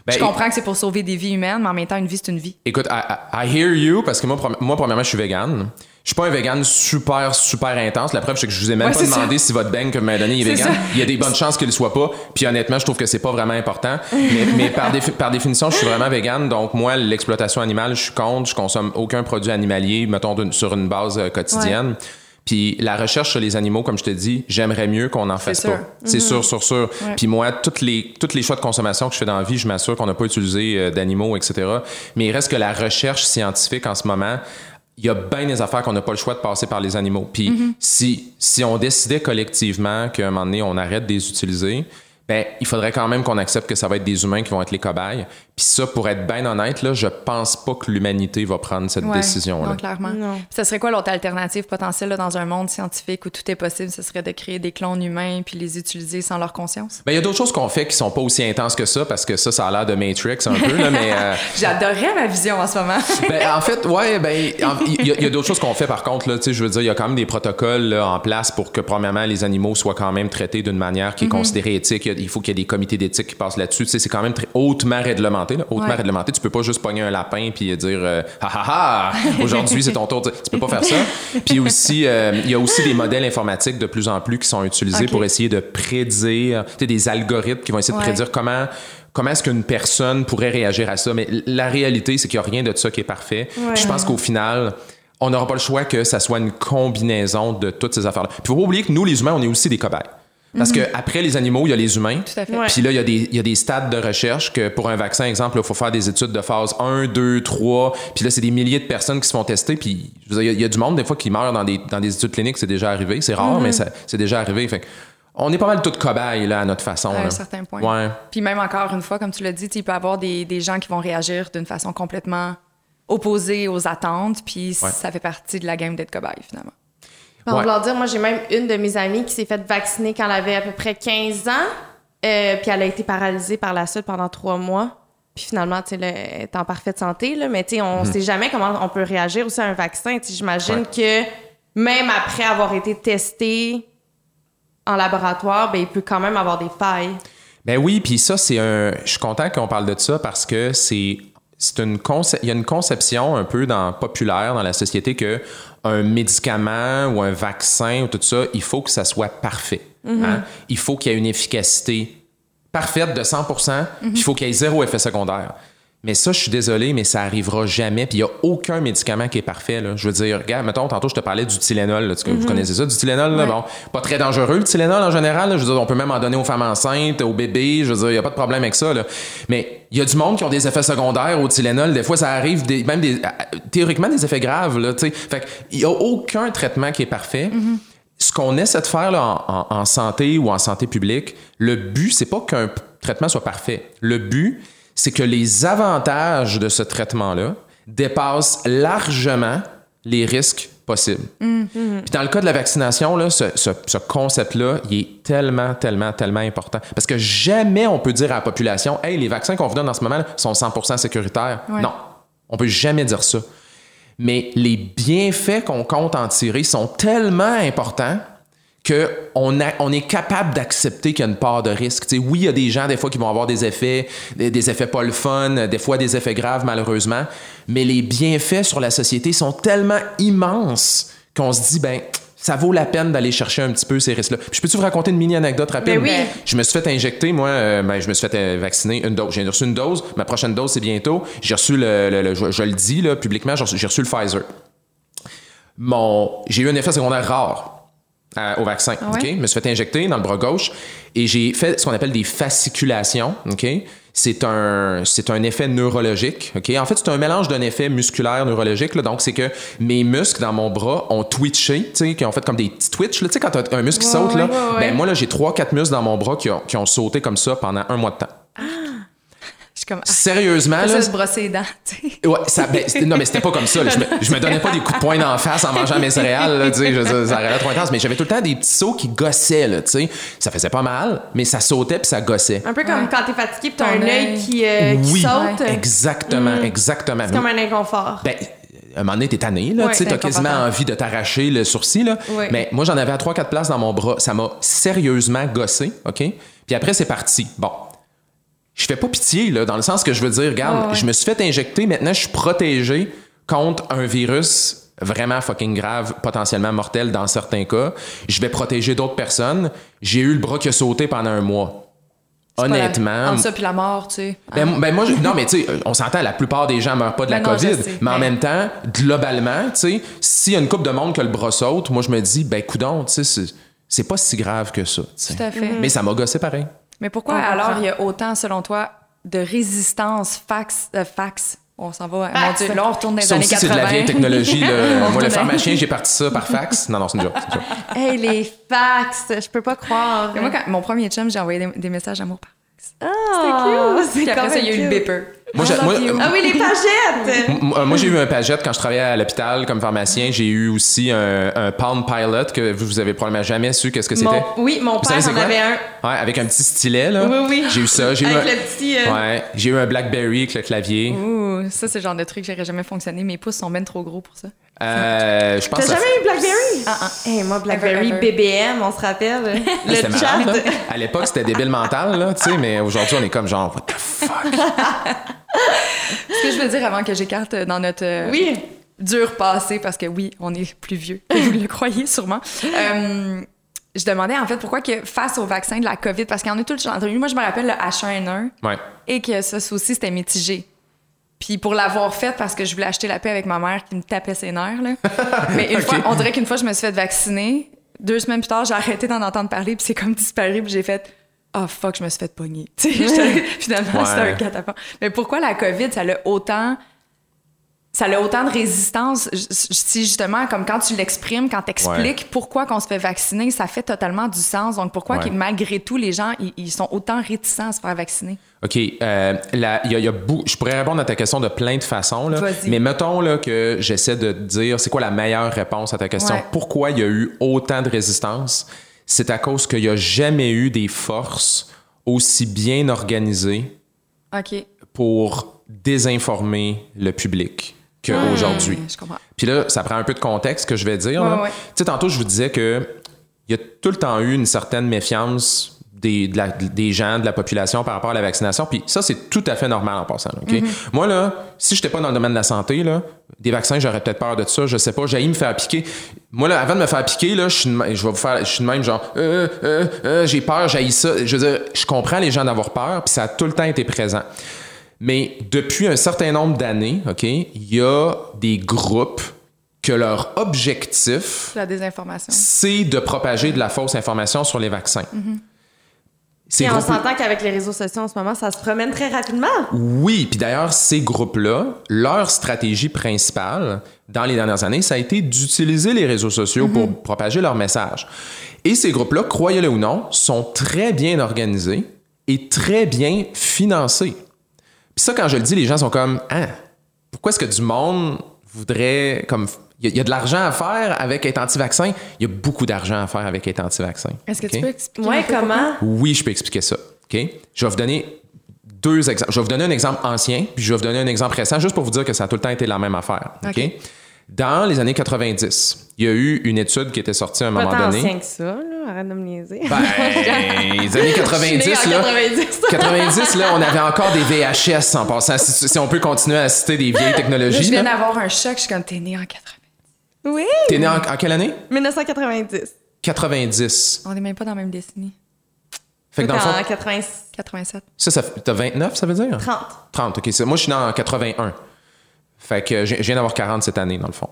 Ben, je comprends que c'est pour sauver des vies humaines, mais en même temps, une vie, c'est une vie. Écoute, I, I- I hear you parce que moi, premièrement, je suis vegan. Je suis pas un vegan super, super intense. La preuve, c'est que je vous ai même Ouais, pas demandé si votre bang que vous m'avez donné est C'est vegan. ça. Il y a des bonnes chances qu'il le soit pas. Puis honnêtement, je trouve que c'est pas vraiment important. Mais, mais par, défi- par définition, je suis vraiment vegan. Donc moi, l'exploitation animale, je suis contre. Je consomme aucun produit animalier, mettons, d'une- sur une base euh, quotidienne. Puis la recherche sur les animaux, comme je te dis, j'aimerais mieux qu'on n'en fasse sûr. pas. C'est sûr, sûr, sûr. Ouais. Puis moi, toutes les, toutes les choix de consommation que je fais dans la vie, je m'assure qu'on n'a pas utilisé euh, d'animaux, etc. Mais il reste que la recherche scientifique en ce moment, il y a bien des affaires qu'on n'a pas le choix de passer par les animaux. Puis Mm-hmm. si, si on décidait collectivement qu'à un moment donné, on arrête de les utiliser, ben, il faudrait quand même qu'on accepte que ça va être des humains qui vont être les cobayes. Puis ça, pour être bien honnête, là, je pense pas que l'humanité va prendre cette Ouais. décision-là. Non, clairement. Non. Ce serait quoi l'autre alternative potentielle là, dans un monde scientifique où tout est possible? Ce serait de créer des clones humains puis les utiliser sans leur conscience? Ben, il y a d'autres choses qu'on fait qui sont pas aussi intenses que ça, parce que ça, ça a l'air de Matrix un peu, là, mais... euh, (laughs) J'adorerais ma vision en ce moment. (laughs) Ben, en fait, ouais, ben, en- il y, a- d'autres choses qu'on fait par contre, là, tu sais, je veux dire, il y a quand même des protocoles là, en place pour que, premièrement, les animaux soient quand même traités d'une manière qui est considérée éthique. Il faut qu'il y ait des comités d'éthique qui passent là-dessus. Tu sais, c'est quand même très hautement réglementé, là, hautement Ouais. réglementé. Tu peux pas juste pogner un lapin puis dire, euh, ah ah ah, aujourd'hui c'est ton tour. Tu peux pas faire ça. (laughs) Puis aussi, euh, il y a aussi des modèles informatiques de plus en plus qui sont utilisés pour essayer de prédire, tu sais, des algorithmes qui vont essayer de Ouais. prédire comment comment est-ce qu'une personne pourrait réagir à ça. Mais la réalité, c'est qu'il n'y a rien de ça qui est parfait. Ouais. Je pense qu'au final, on n'aura pas le choix que ça soit une combinaison de toutes ces affaires-là. Puis il faut pas oublier que nous, les humains, on est aussi des cobayes. Parce que après les animaux, il y a les humains. Tout à fait. Ouais. Puis là, il y, a des, il y a des stades de recherche que pour un vaccin, exemple, il faut faire des études de phase 1, 2, 3. Puis là, c'est des milliers de personnes qui se font tester. Puis je veux dire, il y a- il y, a du monde, des fois, qui meurt dans des, dans des études cliniques. C'est déjà arrivé. C'est rare, mais ça- c'est déjà arrivé. Fait que on est pas mal tous cobayes, là, à notre façon. À un là. certain point. Ouais. Puis même encore une fois, comme tu l'as dit, il peut y avoir des, des gens qui vont réagir d'une façon complètement opposée aux attentes, puis Ouais. ça fait partie de la game d'être cobaye, finalement. En Ouais. voulant dire, moi, j'ai même une de mes amies qui s'est faite vacciner quand elle avait à peu près 15 ans. euh, puis elle a été paralysée par la suite pendant trois mois. Puis finalement, tu sais, est en parfaite santé, là, mais tu sais, on sait jamais comment on peut réagir aussi à un vaccin. Tu J'imagine que même après avoir été testé en laboratoire, ben, il peut quand même avoir des failles. Ben oui, puis ça, c'est un. Je suis content qu'on parle de ça parce que c'est. C'est une conce- Il y a une conception un peu dans, populaire dans la société que un médicament ou un vaccin ou tout ça, il faut que ça soit parfait. hein? Il faut qu'il y ait une efficacité parfaite de 100 puis il faut qu'il y ait zéro effet secondaire. Mais ça, je suis désolé, mais ça arrivera jamais. Puis il n'y a aucun médicament qui est parfait. Là. Je veux dire, regarde, mettons, tantôt, je te parlais du Tylenol. Là. Tu- Vous connaissez ça, du Tylenol? Là? Bon, pas très dangereux, le Tylenol, en général. là. Je veux dire, on peut même en donner aux femmes enceintes, aux bébés. Je veux dire, il n'y a pas de problème avec ça. Là. Mais il y a du monde qui ont des effets secondaires au Tylenol. Des fois, ça arrive, des- même des, euh, théoriquement, des effets graves. Là, tu sais. fait il n'y a aucun traitement qui est parfait. Ce qu'on essaie de faire là, en, en- santé ou en santé publique, le but, c'est pas qu'un traitement soit parfait. Le but, c'est que les avantages de ce traitement-là dépassent largement les risques possibles. Puis dans le cas de la vaccination, là, ce, ce- ce concept-là, il est tellement, tellement, tellement important. Parce que jamais on peut dire à la population, hey, les vaccins qu'on vous donne en ce moment là, sont 100% sécuritaires. Ouais. Non, on peut jamais dire ça. Mais les bienfaits qu'on compte en tirer sont tellement importants qu'on on est capable d'accepter qu'il y a une part de risque. Tu sais, oui, il y a des gens, des fois, qui vont avoir des effets, des, des effets pas le fun, des fois des effets graves, malheureusement, mais les bienfaits sur la société sont tellement immenses qu'on se dit, ben, ça vaut la peine d'aller chercher un petit peu ces risques-là. Puis Je peux-tu vous raconter une mini-anecdote rapide? Ben oui. Je me suis fait injecter, moi, euh, ben, je me suis fait euh, vacciner une dose. J'ai reçu une dose, ma prochaine dose, c'est bientôt. J'ai reçu le, le- le- je, je le dis là, publiquement, j'ai reçu, j'ai reçu le Pfizer. Mon, j'ai eu un effet secondaire rare euh, au vaccin. Ah ouais? ok? Je me suis fait injecter dans le bras gauche et j'ai fait ce qu'on appelle des fasciculations. ok? C'est un, c'est un effet neurologique. ok? En fait, c'est un mélange d'un effet musculaire neurologique. là. Donc, c'est que mes muscles dans mon bras ont twitché, tu sais, qui ont fait comme des petits twitch. là. Tu sais, quand t'as un muscle qui saute, là, ouais, ben moi, là, j'ai trois, quatre muscles dans mon bras qui ont, qui ont sauté comme ça pendant un mois de temps. Suis comme. Ah, Sérieusement, ça, là, se brosser les dents, tu sais. Ouais, ça, ben, non, mais c'était pas comme ça. là. Je, me, je me donnais pas des coups de poing d'en face en mangeant mes céréales. Là, tu sais, je dire, ça aurait trop intense. Mais j'avais tout le temps des petits sauts qui gossaient. Là, tu sais. ça faisait pas mal, mais ça sautait puis ça gossait. Un peu comme Ouais. quand t'es fatigué pis t'as un œil qui, euh, qui oui, saute. exactement, exactement. C'est comme un inconfort. Ben, à un moment donné, t'es tanné, là. Ouais, tu t'as quasiment envie de t'arracher le sourcil, là. Ouais. Mais moi, j'en avais à 3-4 places dans mon bras. Ça m'a sérieusement gossé, OK? Puis après, c'est parti. Bon. Je fais pas pitié, là, dans le sens que je veux dire, regarde, ouais. je me suis fait injecter, maintenant, je suis protégé contre un virus vraiment fucking grave, potentiellement mortel dans certains cas. Je vais protéger d'autres personnes. J'ai eu le bras qui a sauté pendant un mois. Honnêtement, Entre ça puis la mort, tu sais. ben, ben moi, je- non, mais tu sais, on s'entend, la plupart des gens meurent pas de la Ben non, COVID. mais en même temps, globalement, tu sais, s'il y a une coupe de monde que le bras saute, moi, je me dis, ben, coudon, tu sais, c'est- pas si grave que ça. Tout à fait. Mais ça m'a gossé pareil. Mais pourquoi On alors comprend. il y a autant, selon toi, de résistance fax, euh, fax? On s'en va. Mon Fax. Dieu, là, on retourne dans les années aussi, c'est 80. de la vieille technologie. là. moi, le (laughs) pharmacien, j'ai parti ça par (laughs) fax. Non, non, c'est une joke. c'est une joke. Hey, les fax, je peux pas croire. Moi, quand, mon premier chum, j'ai envoyé des, des messages d'amour par fax. Ah, c'est Puis après ça, il y a eu le cute. beeper. Moi, moi. Ah oui, les pagettes! (laughs) Moi, j'ai eu un pagette quand je travaillais à l'hôpital comme pharmacien. J'ai eu aussi un, un Palm Pilot que vous, vous avez probablement jamais su qu'est-ce que c'était. Oui, mon savez père c'est en avait un. Ouais, avec un petit stylet, là. Oui, oui. J'ai eu ça. J'ai eu Avec un... le petit. euh, Ouais, j'ai eu un BlackBerry avec le clavier. Ouh, ça, c'est le genre de truc qui n'aurait jamais fonctionné. Mes pouces sont ben trop gros pour ça. Euh, je pense T'as que ça- jamais eu Blackberry? Ah, ah. Hey, moi, Blackberry Ever, ever. BBM, on se rappelle. (laughs) Le chat. marrant, là. À l'époque, c'était débile mental, là, tu sais, mais aujourd'hui, on est comme genre, what the fuck? (laughs) Ce que je veux dire avant que j'écarte dans notre euh, Oui. dur passé, parce que oui, on est plus vieux, que vous le croyez sûrement. Euh, je demandais en fait pourquoi que face au vaccin de la COVID, parce qu'il y en a tout le genre. Moi, je me rappelle le H1N1 Ouais. et que ça aussi, c'était mitigé. Puis pour l'avoir fait, parce que je voulais acheter la paix avec ma mère qui me tapait ses nerfs, là. (laughs) Mais une fois, on dirait qu'une fois, je me suis fait vacciner. Deux semaines plus tard, j'ai arrêté d'en entendre parler, puis c'est comme disparu, puis j'ai fait Oh fuck, je me suis fait pogner. (laughs) (laughs) Finalement, Ouais. c'était un catapult. Mais pourquoi la COVID, ça a autant. Ça a autant de résistance? Si justement, comme quand tu l'exprimes, quand tu expliques pourquoi qu'on se fait vacciner, ça fait totalement du sens. Donc pourquoi Ouais. que malgré tout, les gens, ils, sont autant réticents à se faire vacciner? OK. euh, la- y a, y je pourrais répondre à ta question de plein de façons. Là, mais mettons là, que j'essaie de te dire c'est quoi la meilleure réponse à ta question? Pourquoi il y a eu autant de résistance? C'est à cause qu'il n'y a jamais eu des forces aussi bien organisées pour désinformer le public qu'aujourd'hui. Hmm. Puis là, ça prend un peu de contexte que je vais dire. Ouais, là. ouais. Tu sais, tantôt, je vous disais que il y a tout le temps eu une certaine méfiance des, de la- des gens, de la population par rapport à la vaccination. Puis ça, c'est tout à fait normal en passant. là, OK? Mm-hmm. Moi, là, si je n'étais pas dans le domaine de la santé, là, des vaccins, j'aurais peut-être peur de ça. Je sais pas. J'ai me faire piquer. Moi, là, avant de me faire piquer, là, je suis je vais vous faire, je suis de même, genre, euh, euh, euh, j'ai peur, j'ai ça. Je veux dire, je comprends les gens d'avoir peur, puis ça a tout le temps été présent. Mais depuis un certain nombre d'années, OK, il y a des groupes que leur objectif, La désinformation. c'est de propager de la fausse information sur les vaccins. Ces Et on s'entend qu'avec les réseaux sociaux en ce moment, ça se promène très rapidement. oui, puis d'ailleurs, ces groupes-là, leur stratégie principale dans les dernières années, ça a été d'utiliser les réseaux sociaux pour propager leur message. Et ces groupes-là, croyez-le ou non, sont très bien organisés et très bien financés. Puis ça, quand je le dis, les gens sont comme Ah, pourquoi est-ce que du monde voudrait comme il y, a- il y a de l'argent à faire avec être anti-vaccin. Il y a beaucoup d'argent à faire avec être anti-vaccin. Est-ce que tu peux expliquer? Ouais, comment? Oui, je peux expliquer ça. OK? Je vais vous donner deux exemples. Je vais vous donner un exemple ancien, puis je vais vous donner un exemple récent, juste pour vous dire que ça a tout le temps été la même affaire. OK? Dans les années 90, il y a eu une étude qui était sortie à un Pas moment tant donné. ancien que ça, là. Arrête de me niaiser. Ben, (laughs) les années 90, (laughs) Je suis née en là. 90. 90, (laughs) là, on avait encore des VHS en passant. Si, si on peut continuer à citer des vieilles Là, technologies. je viens d'avoir un choc. Je suis comme, t'es né en 80. Oui! T'es né en, en quelle année? 1990. 90. On est même pas dans la même décennie. Fait que dans le fond, en 80... 87. ça, ça fait- t'as 29, ça veut dire? 30. 30, OK. Moi, je suis né en 81. Fait que je viens d'avoir 40 cette année, dans le fond.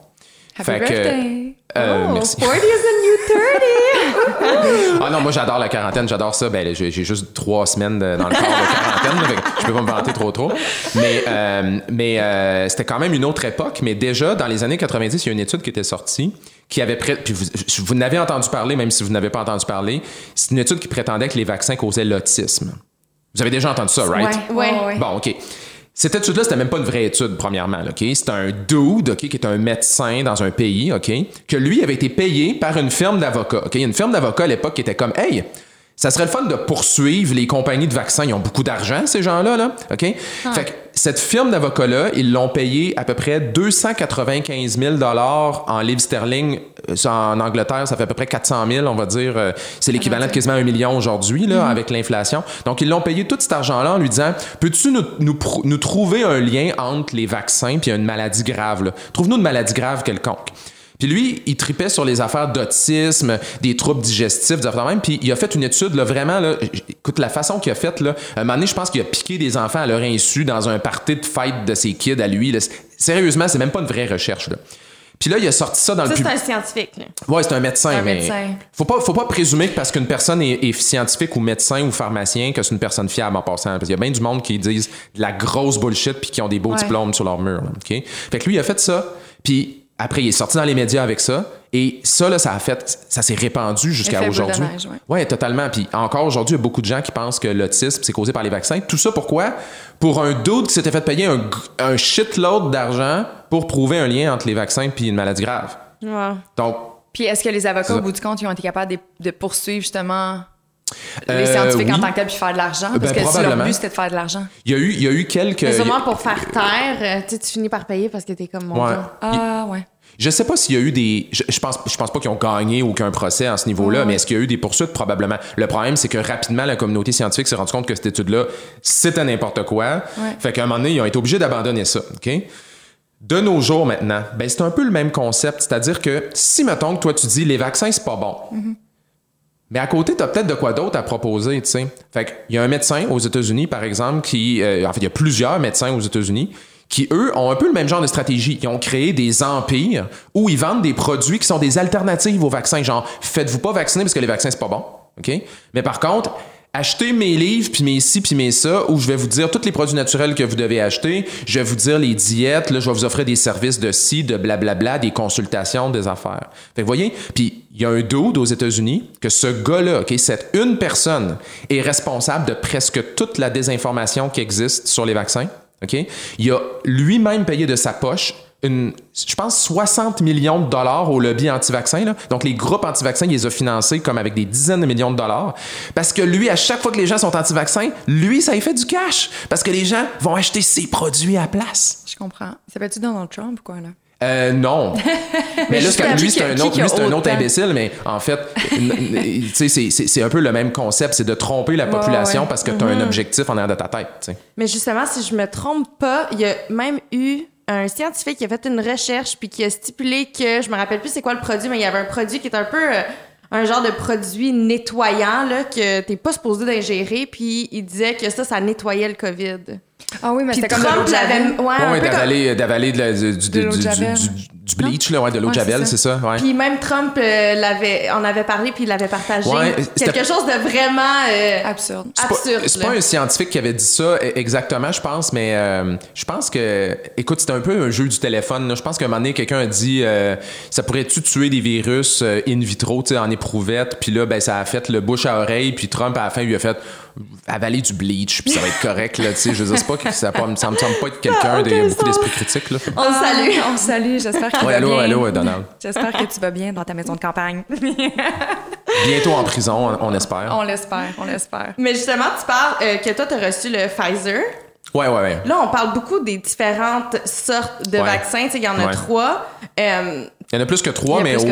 Happy Fait que- birthday! Euh, oh, merci. 40 is a new 30! (laughs) Ah non, moi j'adore la quarantaine, j'adore ça. Ben, j'ai juste trois semaines de- dans le corps de quarantaine, je peux pas me vanter trop trop. Mais, euh, mais euh, c'était quand même une autre époque. Mais déjà, dans les années 90, il y a une étude qui était sortie qui avait prêt, puis vous, vous n'avez entendu parler, même si vous n'avez pas entendu parler, c'est une étude qui prétendait que les vaccins causaient l'autisme. Vous avez déjà entendu ça, right? Ouais. ouais, ouais. Bon, OK. Cette étude-là, c'était même pas une vraie étude, premièrement. là, OK? C'était un dude, OK, qui est un médecin dans un pays, OK, que lui avait été payé par une firme d'avocats. OK? Il y a une firme d'avocats à l'époque qui était comme, hey, ça serait le fun de poursuivre les compagnies de vaccins. Ils ont beaucoup d'argent, ces gens-là, là. OK? Fait que cette firme d'avocats-là, ils l'ont payé à peu près 295 000 en livres sterling. Euh, En Angleterre, ça fait à peu près 400 000, on va dire. Euh, C'est l'équivalent de quasiment un million aujourd'hui, là, avec l'inflation. Donc, ils l'ont payé tout cet argent-là en lui disant Peux-tu nous, nous, pr- nous trouver un lien entre les vaccins puis une maladie grave? là? Trouve-nous une maladie grave quelconque. Puis lui, il tripait sur les affaires d'autisme, des troubles digestifs, des affaires de même. Puis il a fait une étude, là, vraiment, là, écoute, la façon qu'il a faite, là, un moment donné, je pense qu'il a piqué des enfants à leur insu dans un party de fête de ses kids à lui. là. Sérieusement, c'est même pas une vraie recherche. Là. Puis là, il a sorti ça dans Ça, le c'est public. un scientifique, là. Ouais, c'est un médecin, Un mais médecin. faut pas faut pas présumer que parce qu'une personne est, est scientifique ou médecin ou pharmacien que c'est une personne fiable en passant parce qu'il y a bien du monde qui disent de la grosse bullshit puis qui ont des beaux Ouais. diplômes sur leur mur, là, OK? Fait que lui il a fait ça, puis après il est sorti dans les médias avec ça et ça là ça a fait ça s'est répandu jusqu'à aujourd'hui. neige, ouais. Ouais, totalement. Puis encore aujourd'hui, il y a beaucoup de gens qui pensent que l'autisme, c'est causé par les vaccins. Tout ça pourquoi? Pour un doute qui s'était fait payer un, shitload d'argent pour prouver un lien entre les vaccins puis une maladie grave. Ouais. Donc, Puis est-ce que les avocats, au bout du compte, ils ont été capables de, de poursuivre justement les Euh, scientifiques en tant que tels puis faire de l'argent? Parce Ben, que si leur but, c'était de faire de l'argent. il y a eu, il y a eu quelques. Mais sûrement pour faire taire, euh, tu sais, tu finis par payer parce que t'es comme mon Ouais. Ah, ouais. Je sais pas s'il y a eu des. Je, je pense, je pense pas qu'ils ont gagné aucun procès à ce niveau-là, mais est-ce qu'il y a eu des poursuites? Probablement. Le problème, c'est que rapidement, la communauté scientifique s'est rendu compte que cette étude-là, c'était n'importe quoi. Ouais. Fait qu'à un moment donné, ils ont été obligés d'abandonner ça. OK? De nos jours maintenant, ben c'est un peu le même concept. C'est-à-dire que si, mettons, que toi, tu dis les vaccins, c'est pas bon. Mais à côté, tu as peut-être de quoi d'autre à proposer, tu sais. Fait qu'il y a un médecin aux États-Unis, par exemple, qui. euh, en fait, il y a plusieurs médecins aux États-Unis qui, eux, ont un peu le même genre de stratégie. Ils ont créé des empires où ils vendent des produits qui sont des alternatives aux vaccins. Genre, faites-vous pas vacciner parce que les vaccins, c'est pas bon. OK? Mais par contre, achetez mes livres, puis mes ci, puis mes ça, où je vais vous dire tous les produits naturels que vous devez acheter. Je vais vous dire les diètes. Je vais vous offrir des services de ci, de blablabla, des consultations, des affaires. Fait que vous voyez, puis il y a un dude aux États-Unis que ce gars-là, OK, cette une personne est responsable de presque toute la désinformation qui existe sur les vaccins. OK? Il a lui-même payé de sa poche une, je pense, 60 millions de dollars au lobby anti-vaccin. là. Donc, les groupes anti-vaccins, il les a financés comme avec des dizaines de millions de dollars. Parce que lui, à chaque fois que les gens sont anti-vaccins, lui, ça lui fait du cash. Parce que les gens vont acheter ses produits à la place. Je comprends. Ça s'appelle-tu Donald Trump ou quoi, là? Euh, non. (laughs) mais là, c'est- lui, c'est un autre, qui a lui, c'est un autre autant? imbécile, mais en fait, (laughs) c'est- c'est un peu le même concept, c'est de tromper la population ouais. parce que tu as un objectif en arrière de ta tête. tu sais. Mais justement, si je me trompe pas, il y a même eu un scientifique qui a fait une recherche puis qui a stipulé que je me rappelle plus c'est quoi le produit, mais il y avait un produit qui est un peu euh, un genre de produit nettoyant là que t'es pas supposé d'ingérer, puis il disait que ça, ça nettoyait le COVID. Ah oui, mais c'était comme Trump l'avait, ouais, Ouais, un ouais, peu comme- d'avaler, de la- du, De du- du bleach, là, ouais, de l'eau de Ouais, Javel, c'est ça. ouais. Puis même Trump euh, l'avait, en avait parlé puis il l'avait partagé. Quelque chose de vraiment euh, Absurde. C'est pas- absurde. C'est là. pas un scientifique qui avait dit ça e- exactement, je pense, mais euh, je pense que, écoute, c'était un peu un jeu du téléphone. là. Je pense qu'à un moment donné, quelqu'un a dit, euh, ça pourrait-tu tuer des virus euh, in vitro, tu sais, en éprouvette, puis là, ben, ça a fait le bouche à oreille, puis Trump, à la fin, lui a fait avaler du bleach, puis ça va être correct, là, tu sais. Je sais pas que ça, pas, ça me semble pas être quelqu'un de beaucoup d'esprit critique, là. On le salue. Ah, On le salue. J'espère va allô, allô, euh, Donald. J'espère que tu vas bien dans ta maison de campagne. (laughs) Bientôt en prison, on, on espère. on l'espère, on l'espère. Mais justement, tu parles euh, que toi, tu as reçu le Pfizer. Ouais, ouais, ouais. Là, on parle beaucoup des différentes sortes de Ouais. vaccins. Tu sais, Il y en a Ouais. trois. Euh, Il y en a plus que trois, mais au,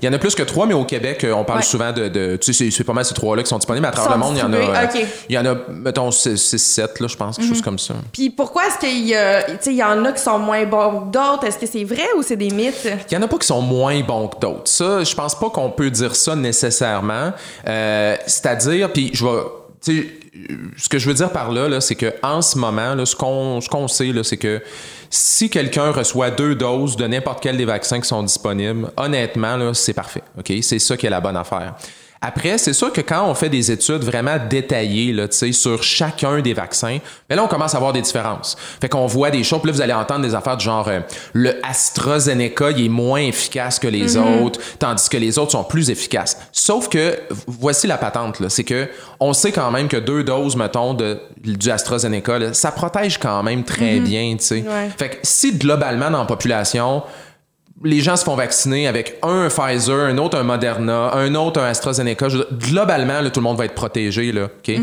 il y en a plus que trois, mais au Québec, euh, on parle Ouais. souvent de, de- tu sais, c'est- pas mal ces trois-là qui sont disponibles. mais À travers le monde, il y en a, euh, ok. il y en a, mettons, 6-7, là, je pense, quelque Mhm. chose comme ça. Puis pourquoi est-ce qu'il y, a- tu sais, il y en a qui sont moins bons que d'autres? Est-ce que c'est vrai ou c'est des mythes? Il y en a pas qui sont moins bons que d'autres. Ça, je pense pas qu'on peut dire ça nécessairement. Euh, C'est-à-dire, puis je vais, ce que je veux dire par là, c'est que en ce moment, ce qu'on sait, c'est que si quelqu'un reçoit deux doses de n'importe quel des vaccins qui sont disponibles, honnêtement, c'est parfait. C'est ça qui est la bonne affaire. Après, c'est sûr que quand on fait des études vraiment détaillées là, tu sais, sur chacun des vaccins, mais là, on commence à voir des différences. Fait qu'on voit des choses, puis là, vous allez entendre des affaires du genre euh, le AstraZeneca, il est moins efficace que les autres, tandis que les autres sont plus efficaces. Sauf que, voici la patente, là, c'est que on sait quand même que deux doses, mettons, de, du AstraZeneca, là, ça protège quand même très bien, tu sais. Ouais. Fait que si globalement dans la population, les gens se font vacciner avec un Pfizer, un autre un Moderna, un autre un AstraZeneca. Je globalement, là, tout le monde va être protégé. Là, OK?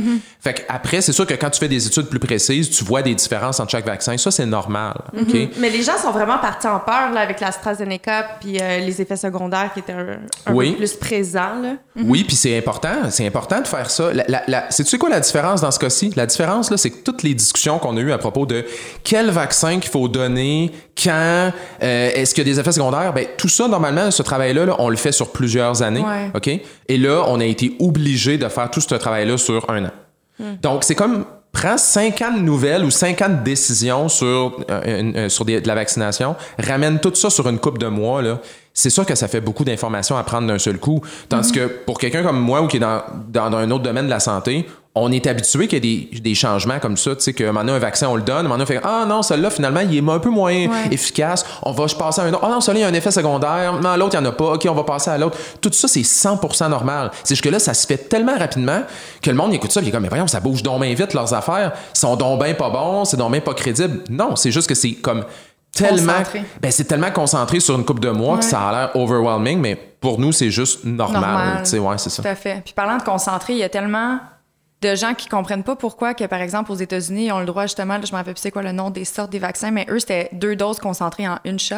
Fait que après, c'est sûr que quand tu fais des études plus précises, tu vois des différences entre chaque vaccin. Ça, c'est normal. OK? Mais les gens sont vraiment partis en peur là, avec l'AstraZeneca puis euh, les effets secondaires qui étaient un, un Oui. peu plus présents. Là. Oui, puis c'est important. C'est important de faire ça. La, la, la- sais-tu quoi la différence dans ce cas-ci? La différence, là, c'est que toutes les discussions qu'on a eues à propos de quel vaccin qu'il faut donner, quand, euh, est-ce qu'il y a des effets secondaires, ben, tout ça, normalement, ce travail-là, là, on le fait sur plusieurs années. Ouais. OK? Et là, on a été obligé de faire tout ce travail-là sur un an. Donc, c'est comme prends cinq ans de nouvelles ou cinq ans de décisions sur, euh, une- euh, sur des- de la vaccination, ramène tout ça sur une coupe de mois, là. C'est sûr que ça fait beaucoup d'informations à prendre d'un seul coup. Tandis que pour quelqu'un comme moi ou qui est dans, dans un autre domaine de la santé, on est habitué qu'il y ait des, des changements comme ça. Tu sais, que maintenant, un vaccin, on le donne. Maintenant, on fait Ah non, celui-là, finalement, il est un peu moins efficace. On va passer à un autre. Ah non, celui-là, il y a un effet secondaire. Non, l'autre, il n'y en a pas. OK, on va passer à l'autre. Tout ça, c'est 100 normal. C'est juste que là, ça se fait tellement rapidement que le monde écoute ça. Il est comme Mais voyons, ça bouge donc bien vite, leurs affaires. Ils sont donc bien pas bons. C'est donc bien pas crédible. Non, c'est juste que c'est comme tellement. Concentré. Ben, c'est tellement concentré sur une coupe de mois que ça a l'air overwhelming, mais pour nous, c'est juste normal. Normal. Tu sais, ouais, c'est ça. Tout à fait. Puis parlant de concentré, il y a tellement de gens qui comprennent pas pourquoi que, par exemple, aux États-Unis, ils ont le droit, justement, là, je me rappelle plus c'est quoi le nom des sortes des vaccins, mais eux, c'était deux doses concentrées en une shot.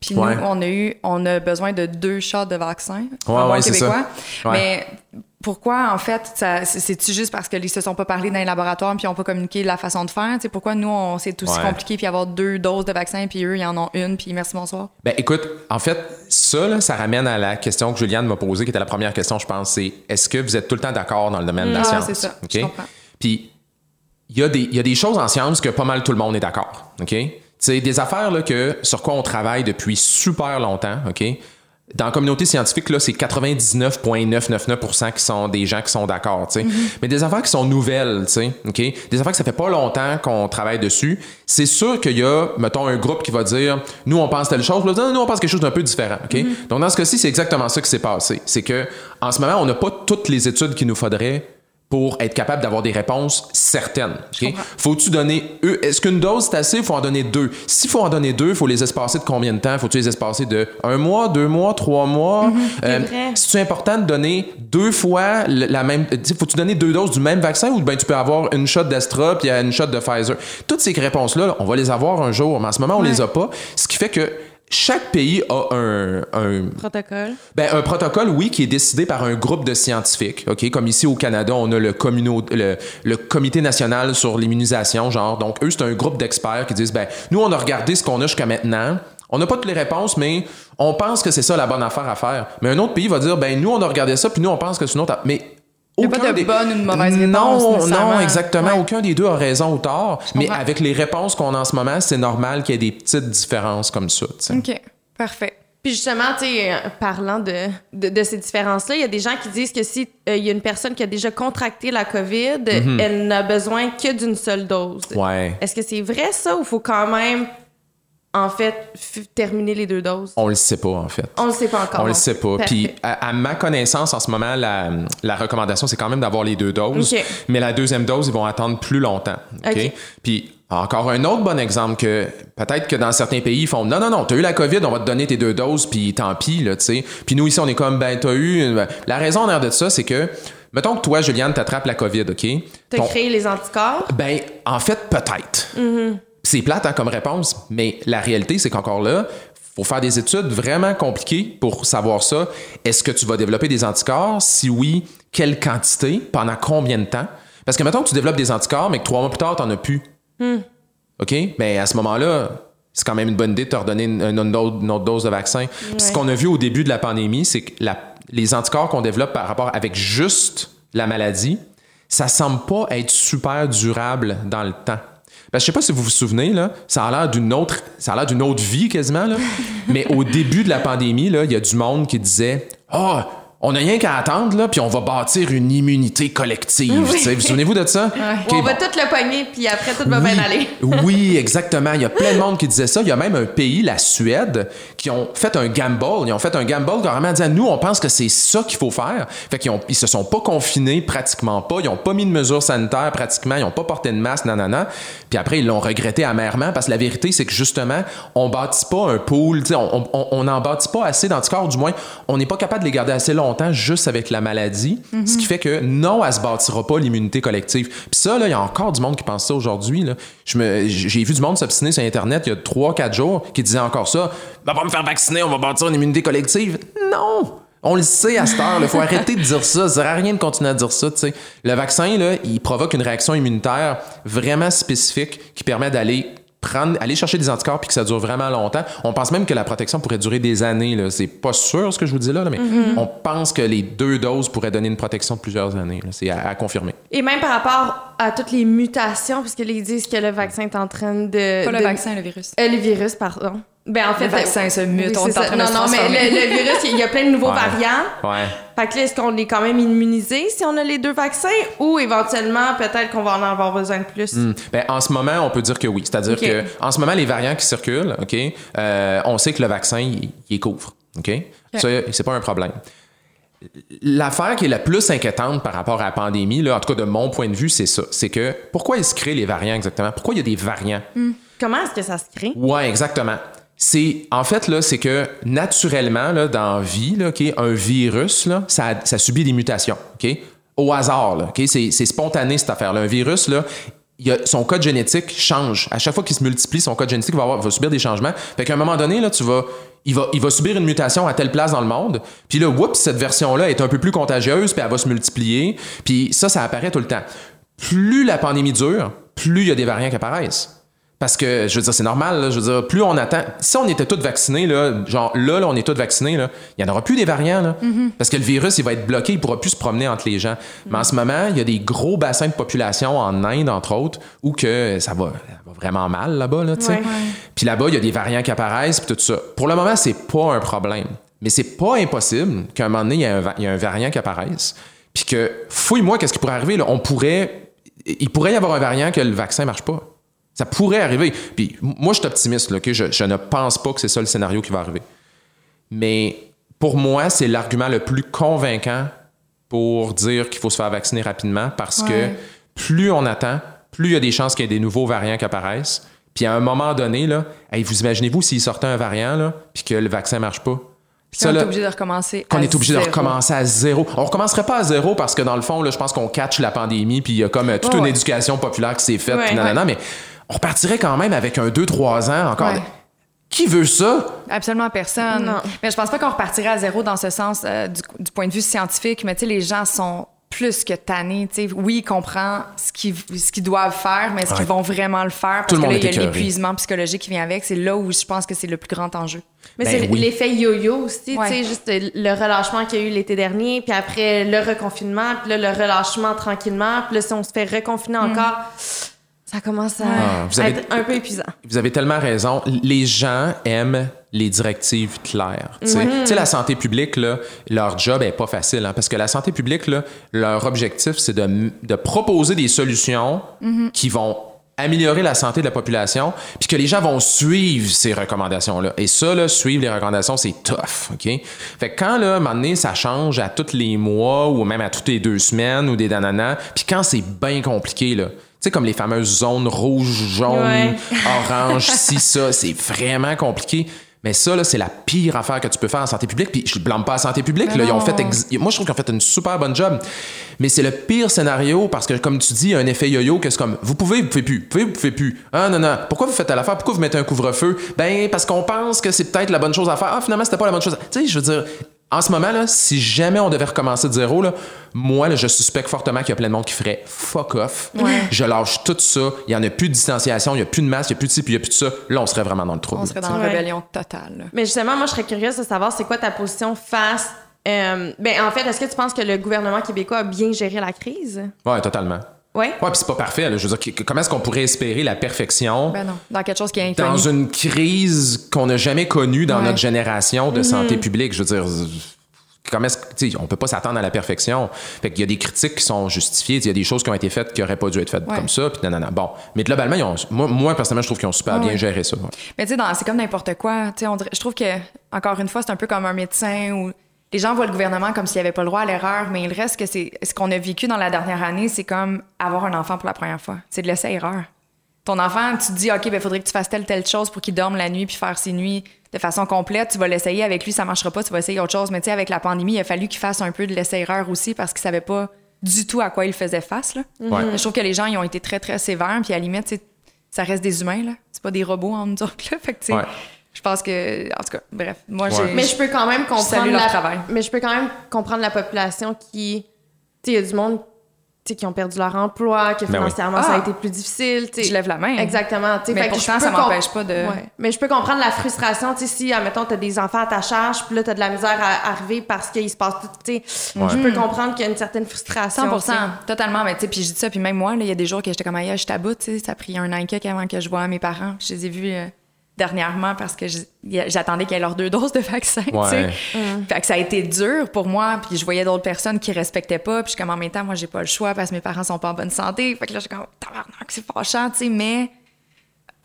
Puis Ouais. nous, on a eu, on a besoin de deux shots de vaccin. Ouais, en ouais, ça. québécois. Ouais. Mais pourquoi, en fait, c'est-tu juste parce qu'ils se sont pas parlé dans les laboratoires puis ils ont pas communiqué la façon de faire? Tu sais, pourquoi nous, on, c'est aussi Ouais. compliqué puis avoir deux doses de vaccin puis eux, ils en ont une puis merci, bonsoir? Ben écoute, en fait, ça, là, ça ramène à la question que Juliane m'a posée, qui était la première question, je pense, c'est est-ce que vous êtes tout le temps d'accord dans le domaine de la Ouais, science? c'est ça. OK? Je comprends. Puis, il y, a des- il y a des choses en science que pas mal tout le monde est d'accord. OK? C'est des affaires là, que, sur quoi on travaille depuis super longtemps. OK? Dans la communauté scientifique, là, c'est 99,999% qui sont des gens qui sont d'accord, tu sais. Mais des affaires qui sont nouvelles, tu sais, OK? Des affaires que ça fait pas longtemps qu'on travaille dessus. C'est sûr qu'il y a, mettons, un groupe qui va dire, nous, on pense telle chose, non, nous, on pense quelque chose d'un peu différent, OK? Donc, dans ce cas-ci, c'est exactement ça qui s'est passé. C'est que, en ce moment, on n'a pas toutes les études qu'il nous faudrait pour être capable d'avoir des réponses certaines. Faut-tu donner... Est-ce qu'une dose, c'est assez? Il faut en donner deux? S'il faut en donner deux, il faut les espacer de combien de temps? Faut-tu les espacer de un mois, deux mois, trois mois? Euh, vrai. C'est-tu important de donner deux fois la même... sais, Faut-tu donner deux doses du même vaccin ou ben tu peux avoir une shot d'Astra puis une shot de Pfizer? Toutes ces réponses-là, on va les avoir un jour, mais en ce moment, on les a pas. Ce qui fait que chaque pays a un- un, Protocole. ben, un protocole, oui, qui est décidé par un groupe de scientifiques. OK? Comme ici au Canada, on a le, le, le Comité national sur l'immunisation, genre. Donc, eux, c'est un groupe d'experts qui disent, ben, nous, on a regardé ce qu'on a jusqu'à maintenant. On n'a pas toutes les réponses, mais on pense que c'est ça la bonne affaire à faire. Mais un autre pays va dire, ben, nous, on a regardé ça, puis nous, on pense que c'est une autre. Mais. Il y a pas aucun de bonne ou de mauvaise réponse, Non, non, exactement. Ouais. Aucun des deux a raison ou tort. Mais comprends. avec les réponses qu'on a en ce moment, c'est normal qu'il y ait des petites différences comme ça. OK. Parfait. Puis justement, tu euh, parlant de, de, de ces différences-là, il y a des gens qui disent que si euh, il y a une personne qui a déjà contracté la COVID, elle n'a besoin que d'une seule dose. Mhm. Ouais. Est-ce que c'est vrai ça ou faut quand même, en fait, terminer les deux doses? On le sait pas, en fait. On le sait pas encore. On le sait pas. Parfait. Puis, à, à ma connaissance, en ce moment, la, la recommandation, c'est quand même d'avoir les deux doses. Mais la deuxième dose, ils vont attendre plus longtemps. OK? Puis, encore un autre bon exemple que peut-être que dans certains pays, ils font non, non, non, t'as eu la COVID, on va te donner tes deux doses, puis tant pis, là, tu sais. Puis nous, ici, on est comme, ben, t'as eu. une- La raison en l'air de ça, c'est que. Mettons que toi, Juliane, t'attrapes la COVID, OK? T'as Ton- créé les anticorps? Ben, en fait, peut-être. C'est plate hein, comme réponse, mais la réalité, c'est qu'encore là, faut faire des études vraiment compliquées pour savoir ça. Est-ce que tu vas développer des anticorps? Si oui, quelle quantité? Pendant combien de temps? Parce que mettons que tu développes des anticorps, mais que trois mois plus tard, t'en as plus. OK? Mais à ce moment-là, c'est quand même une bonne idée de te redonner une, une autre, une autre dose de vaccin. Puis ce qu'on a vu au début de la pandémie, c'est que la- les anticorps qu'on développe par rapport avec juste la maladie, ça semble pas être super durable dans le temps. Ben, je sais pas si vous vous souvenez, là, ça a l'air d'une autre, ça a l'air d'une autre vie quasiment, mais au début de la pandémie, là, il y a du monde qui disait Ah, on n'a rien qu'à attendre, là, puis on va bâtir une immunité collective. Sais, Vous souvenez-vous de ça? On va bon. tout le pogner, puis après, tout va Oui. bien aller. (laughs) oui, exactement. Il y a plein de monde qui disait ça. Il y a même un pays, la Suède, qui ont fait un gamble. Ils ont fait un gamble carrément en disant nous, on pense que c'est ça qu'il faut faire. Fait qu'ils ont, ils se sont pas confinés pratiquement pas. Ils ont pas mis de mesures sanitaires pratiquement. Ils ont pas porté de masque, nanana. Puis après, ils l'ont regretté amèrement parce que la vérité, c'est que justement, on bâtit pas un pool. on n'en bâtit pas assez d'anticorps. Du moins, on n'est pas capable de les garder assez longtemps juste avec la maladie. Ce qui fait que non, elle se bâtira pas l'immunité collective. Puis ça, il y a encore du monde qui pense ça aujourd'hui. J'ai vu du monde s'obstiner sur Internet il y a 3-4 jours qui disait encore ça. Va me faire vacciner, on va bâtir une immunité collective. Non! On le sait à cette heure, il faut arrêter de dire ça. Ça sert à rien de continuer à dire ça. tu sais. Le vaccin, là, il provoque une réaction immunitaire vraiment spécifique qui permet d'aller prendre, aller chercher des anticorps puis que ça dure vraiment longtemps. On pense même que la protection pourrait durer des années. Là. C'est pas sûr ce que je vous dis là, là, mais on pense que les deux doses pourraient donner une protection de plusieurs années. là. C'est à, à confirmer. Et même par rapport à toutes les mutations, puisque ils disent que le vaccin est en train de. Pas le de- vaccin, le virus. Euh, le virus, pardon. Ben, en fait, Le vaccin se mute, oui, on c'est est en ça. train de Non, se non, mais le, le virus, il y a plein de nouveaux Ouais. variants. Ouais. Fait que là, est-ce qu'on est quand même immunisé si on a les deux vaccins ou éventuellement, peut-être qu'on va en avoir besoin de plus? Hmm. Ben, en ce moment, on peut dire que oui. C'est-à-dire Ok. que en ce moment, les variants qui circulent, OK, euh, on sait que le vaccin, il, couvre. OK? Ça, c'est pas un problème. L'affaire qui est la plus inquiétante par rapport à la pandémie, là, en tout cas de mon point de vue, c'est ça. C'est que pourquoi ils se créent les variants exactement? Pourquoi il y a des variants? Comment est-ce que ça se crée? Ouais, exactement. C'est en fait là, c'est que naturellement là, dans la vie, là, un virus ça, subit des mutations, ok, au hasard, ok, c'est, spontané cette affaire-là. Un virus là, son code génétique change. À chaque fois qu'il se multiplie, son code génétique va, subir des changements. Fait qu'à un moment donné là, tu vas il va, il va subir une mutation à telle place dans le monde. Puis là, oups, cette version-là est un peu plus contagieuse, puis elle va se multiplier. Puis ça, ça apparaît tout le temps. Plus la pandémie dure, plus il y a des variants qui apparaissent. Parce que, je veux dire, c'est normal, là, je veux dire, plus on attend. Si on était tous vaccinés, là, genre là, là on est tous vaccinés, là, il n'y en aura plus des variants. Là, Parce que le virus, il va être bloqué, il ne pourra plus se promener entre les gens. Mais en ce moment, il y a des gros bassins de population en Inde, entre autres, où que ça va, vraiment mal là-bas. Là. Ouais. Puis là-bas, il y a des variants qui apparaissent, puis tout ça. Pour le moment, c'est pas un problème. Mais c'est pas impossible qu'à un moment donné, il y, a un va- il y a un variant qui apparaisse. Puis que, fouille-moi, qu'est-ce qui pourrait arriver? Là? On pourrait. Il pourrait y avoir un variant que le vaccin marche pas. Ça pourrait arriver. Puis moi, je suis optimiste, là, je, je ne pense pas que c'est ça le scénario qui va arriver. Mais pour moi, c'est l'argument le plus convaincant pour dire qu'il faut se faire vacciner rapidement parce Ouais. que plus on attend, plus il y a des chances qu'il y ait des nouveaux variants qui apparaissent. Puis à un moment donné, là, hey, vous imaginez-vous s'il sortait un variant, là, puis que le vaccin marche pas? Ça, on est obligé de recommencer. qu'on est obligé de recommencer à zéro. On recommencerait pas à zéro parce que dans le fond, là, je pense qu'on catch la pandémie, puis il y a comme euh, toute une ouais. éducation populaire qui s'est faite, Ouais, nanana, mais on repartirait quand même avec un 2-3 ans encore. Ouais. Qui veut ça? Absolument personne. Non. Mais je pense pas qu'on repartirait à zéro dans ce sens euh, du, du point de vue scientifique, mais tu sais, les gens sont plus que tannés. tu sais. Oui, ils comprennent ce qu'ils, doivent faire, mais est-ce Ouais. qu'ils vont vraiment le faire? Parce Tout le que là, monde il y a l'épuisement psychologique qui vient avec. C'est là où je pense que c'est le plus grand enjeu. Mais Ben c'est oui. l'effet yo-yo aussi, Ouais. tu sais, juste euh, le relâchement qu'il y a eu l'été dernier, puis après le reconfinement, puis là, le relâchement tranquillement, puis là, si on se fait reconfiner encore, ça commence à, Ah, vous à avez- être un peu épuisant. Vous avez tellement raison. Les gens aiment les directives claires. Tu sais, Tu sais, la santé publique, là, leur job est pas facile. hein, parce que la santé publique, là, leur objectif, c'est de, de proposer des solutions qui vont améliorer la santé de la population, puis que les gens vont suivre ces recommandations-là. Et ça, là, suivre les recommandations, c'est tough, OK? Fait que quand, là, à un moment donné, ça change à tous les mois ou même à toutes les deux semaines ou des dananas, puis quand c'est bien compliqué, là, sais, comme les fameuses zones rouges, jaunes, Ouais. orange, si, (laughs) ça, c'est vraiment compliqué. Mais ça, là, c'est la pire affaire que tu peux faire en santé publique. Puis je blâme pas la santé publique. Là, ils ont fait ex- Moi, je trouve qu'ils ont fait une super bonne job. Mais c'est le pire scénario parce que, comme tu dis, il y a un effet yo-yo que c'est comme vous pouvez, vous pouvez plus. Vous pouvez, vous pouvez plus. Ah, non, non. Pourquoi vous faites à l'affaire? Pourquoi vous mettez un couvre-feu? Ben, parce qu'on pense que c'est peut-être la bonne chose à faire. Ah, finalement, c'était pas la bonne chose. à- Tu sais, je veux dire. En ce moment, là, si jamais on devait recommencer de zéro, là, moi, là, je suspecte fortement qu'il y a plein de monde qui ferait fuck off. Je lâche tout ça. Il n'y en a plus de distanciation, il n'y a plus de masque, il n'y a plus de ci, puis il n'y a plus de ça. Là, on serait vraiment dans le trouble. On serait dans la Ouais. rébellion totale. là. Mais justement, moi, je serais curieuse de savoir c'est quoi ta position face. euh, ben, en fait, est-ce que tu penses que le gouvernement québécois a bien géré la crise? Ouais, totalement. Ouais. Ouais, puis c'est pas parfait. là. Je veux dire, comment est-ce qu'on pourrait espérer la perfection Ben non, dans quelque chose qui est dans inconnu. une crise qu'on n'a jamais connue dans Ouais. notre génération de santé publique? Je veux dire, comment est-ce on peut pas s'attendre à la perfection. Fait qu'il y a des critiques qui sont justifiées. Il y a des choses qui ont été faites qui auraient pas dû être faites Ouais. comme ça. Puis non, non, non. Bon. Mais globalement, ils ont- moi, moi, personnellement, je trouve qu'ils ont super bien géré ça. ouais. Mais tu sais, dans- c'est comme n'importe quoi. Tu sais, on dirait- je trouve que, encore une fois, c'est un peu comme un médecin où les gens voient le gouvernement comme s'il n'y avait pas le droit à l'erreur, mais il reste que c'est ce qu'on a vécu dans la dernière année, c'est comme avoir un enfant pour la première fois. C'est de laisser erreur. Ton enfant, tu te dis, OK, il faudrait que tu fasses telle, telle chose pour qu'il dorme la nuit puis faire ses nuits de façon complète. Tu vas l'essayer avec lui, ça marchera pas, tu vas essayer autre chose. Mais tu sais, avec la pandémie, il a fallu qu'il fasse un peu de laisser-erreur aussi parce qu'il savait pas du tout à quoi il faisait face. Là. Ouais. Je trouve que les gens, ils ont été très, très sévères. Puis à la limite, ça reste des humains, là. C'est pas des robots en nous autres, là. Fait que, tu sais, Ouais. Je pense que... En tout cas, bref, moi, Ouais. j'ai... Mais je peux quand même comprendre leur la... travail. Mais je peux quand même comprendre la population qui tu sais il y a du monde tu sais, qui ont perdu leur emploi, que Ben oui. financièrement ça a Ah. été plus difficile, tu sais. Je lève la main. Exactement, tu sais, Mais fait pourtant, je peux ça m'empêche pas de- Ouais. Mais je peux comprendre la frustration, tu sais si admettons tu as des enfants à ta charge, puis là tu as de la misère à arriver parce qu'il se passe tout, tu sais. Ouais. Je peux comprendre qu'il y a une certaine frustration. 100 tu sais. totalement. Mais tu sais, puis je dis ça, puis même moi, là, il y a des jours que j'étais comme, aïe, je taboute, tu sais, ça a pris un an et quelques avant que je vois mes parents. Je les ai vus euh, dernièrement parce que j'attendais qu'ils aient leurs deux doses de vaccin, tu sais. Ouais. Fait que ça a été dur pour moi, puis je voyais d'autres personnes qui respectaient pas, puis je suis comme, en même temps, moi, j'ai pas le choix parce que mes parents sont pas en bonne santé. Fait que là, je suis comme, tabarnak, c'est fâchant, tu sais, mais,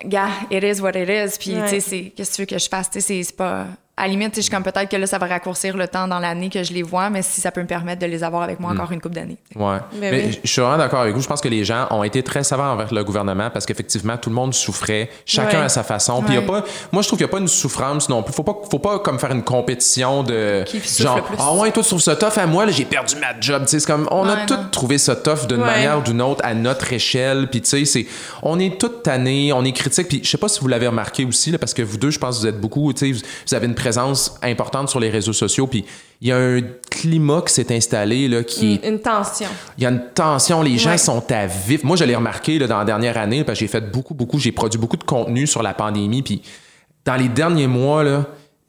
gars, it is what it is. Puis, Ouais. tu sais, c'est, qu'est-ce que tu veux que je fasse, tu sais, c'est- c'est pas. À la limite, tu sais, je suis comme peut-être que là, ça va raccourcir le temps dans l'année que je les vois, mais si ça peut me permettre de les avoir avec moi encore une couple d'années. Ouais. Ben Mais oui. je suis vraiment d'accord avec vous. Je pense que les gens ont été très savants envers le gouvernement parce qu'effectivement, tout le monde souffrait, chacun Ouais. à sa façon. Puis il y a Ouais. pas, moi, je trouve qu'il n'y a pas une souffrance non plus. Faut pas, faut pas comme faire une compétition de Qui souffre genre, ah ouais, toi, tu trouves ça tough à moi, là, j'ai perdu ma job. Tu sais, c'est comme, on a tous trouvé ça tough d'une Ouais. manière ou d'une autre à notre échelle. Puis tu sais, c'est, on est toutes tannés, on est critiques. Puis je sais pas si vous l'avez remarqué aussi, là, parce que vous deux, je pense que vous êtes beaucoup, tu sais, vous, vous avez une présence importante sur les réseaux sociaux. Puis il y a un climat qui s'est installé, là, qui Une, une tension. il y a une tension, les gens Ouais. sont à vif. Moi, je l'ai remarqué là, dans la dernière année, parce que j'ai fait beaucoup, beaucoup, j'ai produit beaucoup de contenu sur la pandémie. Puis dans les derniers mois, là,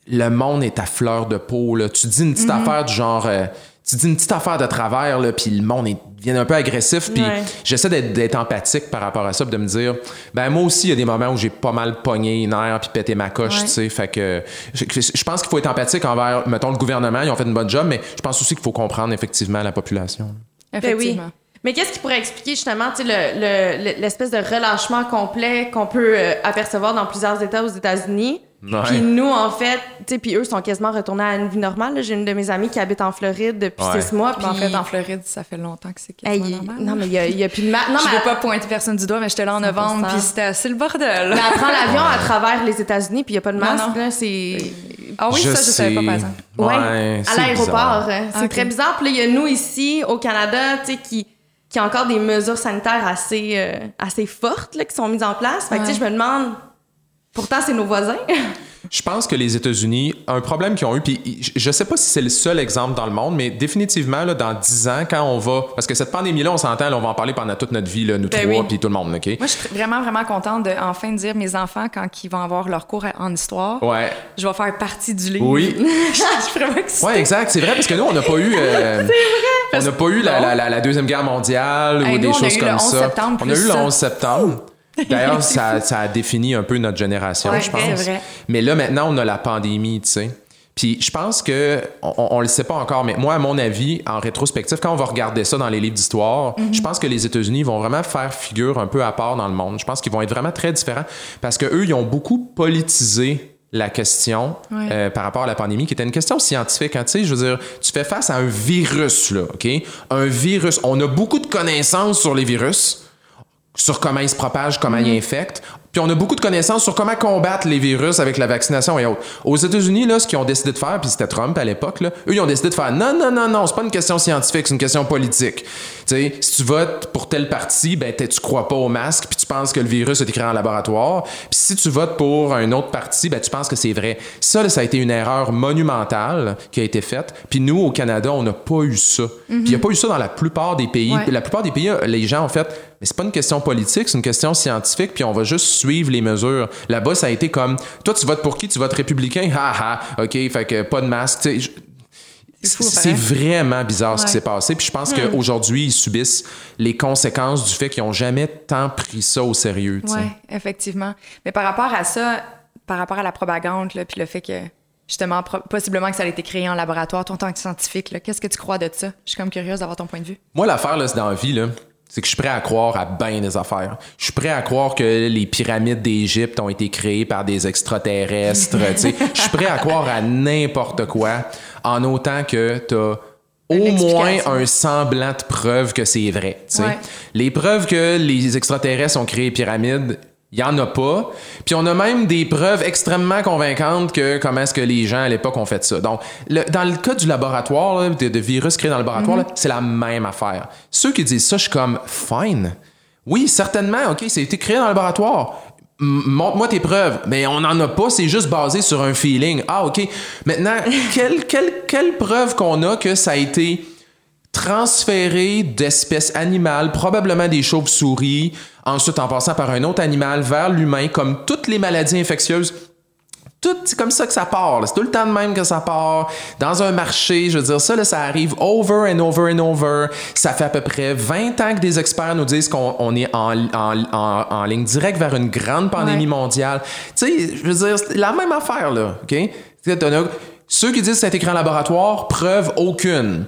le monde est à fleur de peau. Là. Tu dis une petite affaire du genre. euh, tu dis une petite affaire de travers, là, puis le monde est, devient un peu agressif. Puis Ouais. j'essaie d'être, d'être empathique par rapport à ça, puis de me dire, ben moi aussi, il y a des moments où j'ai pas mal pogné les nerfs puis pété ma coche, Ouais. tu sais. Fait que je, je pense qu'il faut être empathique envers, mettons, le gouvernement, ils ont fait une bonne job, mais je pense aussi qu'il faut comprendre effectivement la population. Ben oui. Effectivement. Mais qu'est-ce qui pourrait expliquer justement tu sais, le- le- l'espèce de relâchement complet qu'on peut euh, apercevoir dans plusieurs États aux États-Unis? Ouais. Puis nous, en fait, tu sais, puis eux sont quasiment retournés à une vie normale. J'ai une de mes amies qui habite en Floride depuis Ouais. six mois. Puis en fait, en Floride, ça fait longtemps que c'est quasiment normal. non, mais il y a, a plus de ma... (laughs) Non, je mais veux pas pointer personne du doigt, mais j'étais là en 100%. novembre, puis c'était assez le bordel. mais elle prend (laughs) l'avion à travers les États-Unis, puis il n'y a pas de masque. non. là, C'est... Ah oui, ça, je savais pas, par exemple. Ouais, Ouais, à c'est l'aéroport. C'est très bizarre. Puis là, il y a nous ici, au Canada, tu sais, qui, qui ont encore des mesures sanitaires assez, euh, assez fortes là, qui sont mises en place. Fait que, tu sais, Ouais. je me demande... Pourtant, c'est nos voisins. Je pense que les États-Unis, un problème qu'ils ont eu, puis je- je sais pas si c'est le seul exemple dans le monde, mais définitivement, là, dans 10 ans, quand on va. Parce que cette pandémie-là, on s'entend, on va en parler pendant toute notre vie, là, nous Ben trois, oui. puis tout le monde, OK? Moi, je suis vraiment, vraiment contente de enfin dire mes enfants, quand ils vont avoir leur cours en histoire, Ouais. je vais faire partie du livre. Oui. (laughs) je suis vraiment excitée. Ouais, exact. C'est vrai, parce que nous, on n'a pas eu. euh, (laughs) On n'a pas eu la, la- la- la Deuxième Guerre mondiale Hey, ou nous, des on a choses eu comme le 11 ça. septembre on a eu le ça. 11 septembre. D'ailleurs, (laughs) ça, ça a défini un peu notre génération, Ouais, je pense. vrai. Mais là, maintenant, on a la pandémie, tu sais. Puis je pense que, on, on le sait pas encore, mais moi, à mon avis, en rétrospective, quand on va regarder ça dans les livres d'histoire, Mhm. je pense que les États-Unis vont vraiment faire figure un peu à part dans le monde. Je pense qu'ils vont être vraiment très différents parce que eux, ils ont beaucoup politisé la question Ouais. euh, par rapport à la pandémie, qui était une question scientifique. hein. Tu sais, je veux dire, tu fais face à un virus, là, OK? Un virus. On a beaucoup de connaissances sur les virus sur comment ils se propagent, comment Mhm. ils infectent. Puis on a beaucoup de connaissances sur comment combattre les virus avec la vaccination et autres. Aux États-Unis, là, ce qu'ils ont décidé de faire, puis c'était Trump à l'époque, là, eux, ils ont décidé de faire non, non, non, non, c'est pas une question scientifique, c'est une question politique. Tu sais, si tu votes pour tel parti, ben, tu crois pas au masque, puis tu penses que le virus a été créé en laboratoire. Puis si tu votes pour un autre parti, ben, tu penses que c'est vrai. Ça, là, ça a été une erreur monumentale qui a été faite. Puis nous, au Canada, on n'a pas eu ça. Puis il n'y a pas eu ça dans la plupart des pays. Ouais. La plupart des pays, les gens ont fait, mais c'est pas une question politique, c'est une question scientifique, puis on va juste suivre les mesures. Là-bas, ça a été comme, toi, tu votes pour qui? Tu votes républicain? Ha ha, OK, fait que pas de masque. C'est vraiment bizarre ce qui s'est passé. Puis je pense qu'aujourd'hui, ils subissent les conséquences du fait qu'ils n'ont jamais tant pris ça au sérieux. Oui, effectivement. Mais par rapport à ça, par rapport à la propagande, là, puis le fait que, justement, possiblement que ça a été créé en laboratoire, toi, en tant que scientifique, qu'est-ce que tu crois de ça? Je suis comme curieuse d'avoir ton point de vue. Moi, l'affaire, c'est dans la vie, là. C'est que je suis prêt à croire à bien des affaires. Je suis prêt à croire que les pyramides d'Égypte ont été créées par des extraterrestres. tu sais. Je suis prêt à croire à n'importe quoi en autant que tu as au moins un semblant de preuve que c'est vrai. tu sais. Ouais. Les preuves que les extraterrestres ont créé les pyramides, il y en a pas. Puis on a même des preuves extrêmement convaincantes que comment est-ce que les gens à l'époque ont fait ça. Donc, le- dans le cas du laboratoire, là, de, de virus créés dans le laboratoire, là, c'est la même affaire. Ceux qui disent ça, je suis comme fine. Oui, certainement, OK, ça a été créé dans le laboratoire. Montre-moi tes preuves. Mais on n'en a pas, c'est juste basé sur un feeling. Ah, OK. Maintenant, (laughs) quelle, quelle, quelle preuve qu'on a que ça a été transféré d'espèces animales, probablement des chauves-souris, ensuite en passant par un autre animal vers l'humain, comme toutes les maladies infectieuses. Tout, c'est comme ça que ça part. C'est tout le temps de même que ça part. Dans un marché, je veux dire, ça, là, ça arrive over and over and over. Ça fait à peu près 20 ans que des experts nous disent qu'on on est en, en, en, en ligne directe vers une grande pandémie Ouais. mondiale. Tu sais, je veux dire, c'est la même affaire, là. OK? Ceux qui disent que ça a été créé en laboratoire, preuve aucune.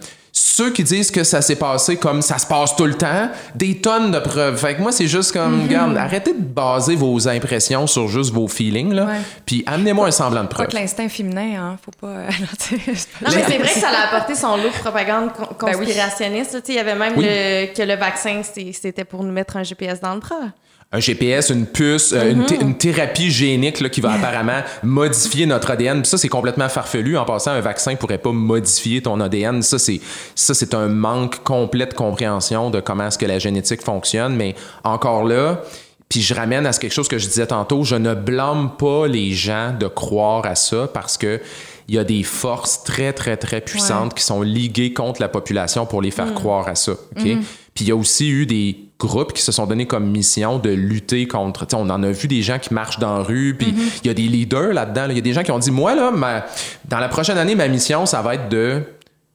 Ceux qui disent que ça s'est passé comme ça se passe tout le temps, des tonnes de preuves. Fait que moi, c'est juste comme, regarde, arrêtez de baser vos impressions sur juste vos feelings, là. Ouais. Puis amenez-moi un semblant de Pas preuve. que l'instinct féminin, hein, faut pas... euh, (laughs) non, pas- mais c'est vrai que ça a apporté son lot de propagande con- Ben oui. conspirationniste. là. Tu sais, Il y avait même Oui. le- que le vaccin, c'était pour nous mettre un GPS dans le bras. Un GPS, une puce, euh, une, Mhm. une thérapie génique là, qui va (laughs) apparemment modifier notre ADN. Puis ça, c'est complètement farfelu. En passant, un vaccin pourrait pas modifier ton ADN. Ça, c'est ça, c'est un manque complet de compréhension de comment est-ce que la génétique fonctionne. Mais encore là, puis je ramène à ce quelque chose que je disais tantôt, je ne blâme pas les gens de croire à ça parce que il y a des forces très, très, très puissantes qui sont liguées contre la population pour les faire croire à ça. OK? Puis il y a aussi eu des groupes qui se sont donnés comme mission de lutter contre. On en a vu des gens qui marchent dans la rue, puis il y a des leaders là-dedans. là. Il y a des gens qui ont dit Moi, là, ma- dans la prochaine année, ma mission, ça va être de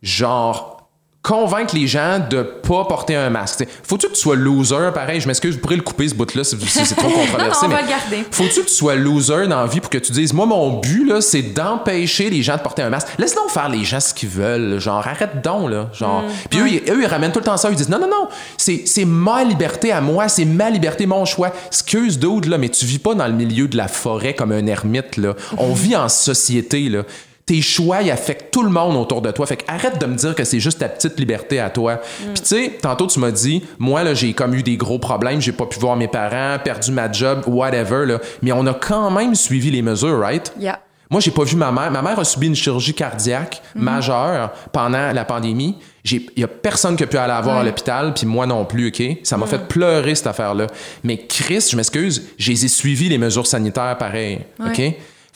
genre convaincre les gens de pas porter un masque. Faut-tu que tu sois loser, pareil, je m'excuse, vous pourrez le couper ce bout-là si c'est trop (laughs) controversé. Non, non, on va mais. Faut-tu que tu sois loser dans la vie pour que tu dises, moi, mon but, là, c'est d'empêcher les gens de porter un masque? Laisse donc faire les gens ce qu'ils veulent. Genre, arrête donc, là. Genre. Puis eux, ils, eux, ils ramènent tout le temps ça. Ils disent, non, non, non, c'est, c'est ma liberté à moi, c'est ma liberté, mon choix. Excuse dude, là, mais tu vis pas dans le milieu de la forêt comme un ermite, là. On vit en société, là. Tes choix, ils affectent tout le monde autour de toi. Fait que arrête de me dire que c'est juste ta petite liberté à toi. Puis tu sais, tantôt tu m'as dit, moi là, j'ai comme eu des gros problèmes, j'ai pas pu voir mes parents, perdu ma job, whatever là. Mais on a quand même suivi les mesures, right? Yeah. Moi, j'ai pas vu ma mère. Ma mère a subi une chirurgie cardiaque majeure pendant la pandémie. Il y a personne qui a pu aller la voir à l'hôpital, puis moi non plus, OK? Ça m'a fait pleurer, cette affaire-là. Mais Chris, je m'excuse, j'ai suivi les mesures sanitaires pareil, OK?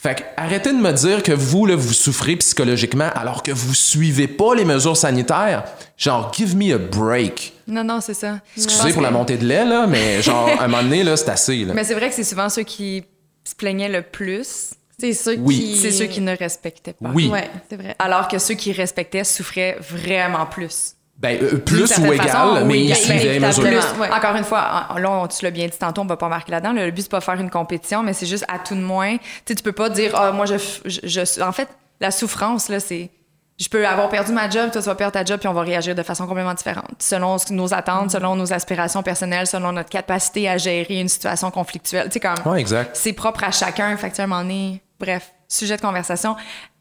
Fait que arrêtez de me dire que vous, là, vous souffrez psychologiquement alors que vous suivez pas les mesures sanitaires. Genre, give me a break. Non, non, c'est ça. Je Excusez pour la montée de lait, là, mais genre, à un moment donné, là, c'est assez, là. Mais c'est vrai que c'est souvent ceux qui se plaignaient le plus, C'est ceux Oui. qui. c'est ceux qui ne respectaient pas. Oui. Ouais, c'est vrai. Alors que ceux qui respectaient souffraient vraiment plus. Ben, euh, plus ou égal, façon, mais oui, ils suivaient les mesures. inévitablement. Plus. Ouais. Encore une fois, là, on- tu l'as bien dit tantôt, on va pas marquer là-dedans. Le but, c'est pas faire une compétition, mais c'est juste à tout de moins. Tu sais, tu peux pas dire, ah, moi, je, je, je- En fait, la souffrance, là, c'est. Je peux avoir perdu ma job, toi, tu vas perdre ta job, puis on va réagir de façon complètement différente. Selon nos attentes, selon nos aspirations personnelles, selon notre capacité à gérer une situation conflictuelle. Tu sais, comme. Ouais, exact. C'est propre à chacun, fait que, à un moment donné, bref, sujet de conversation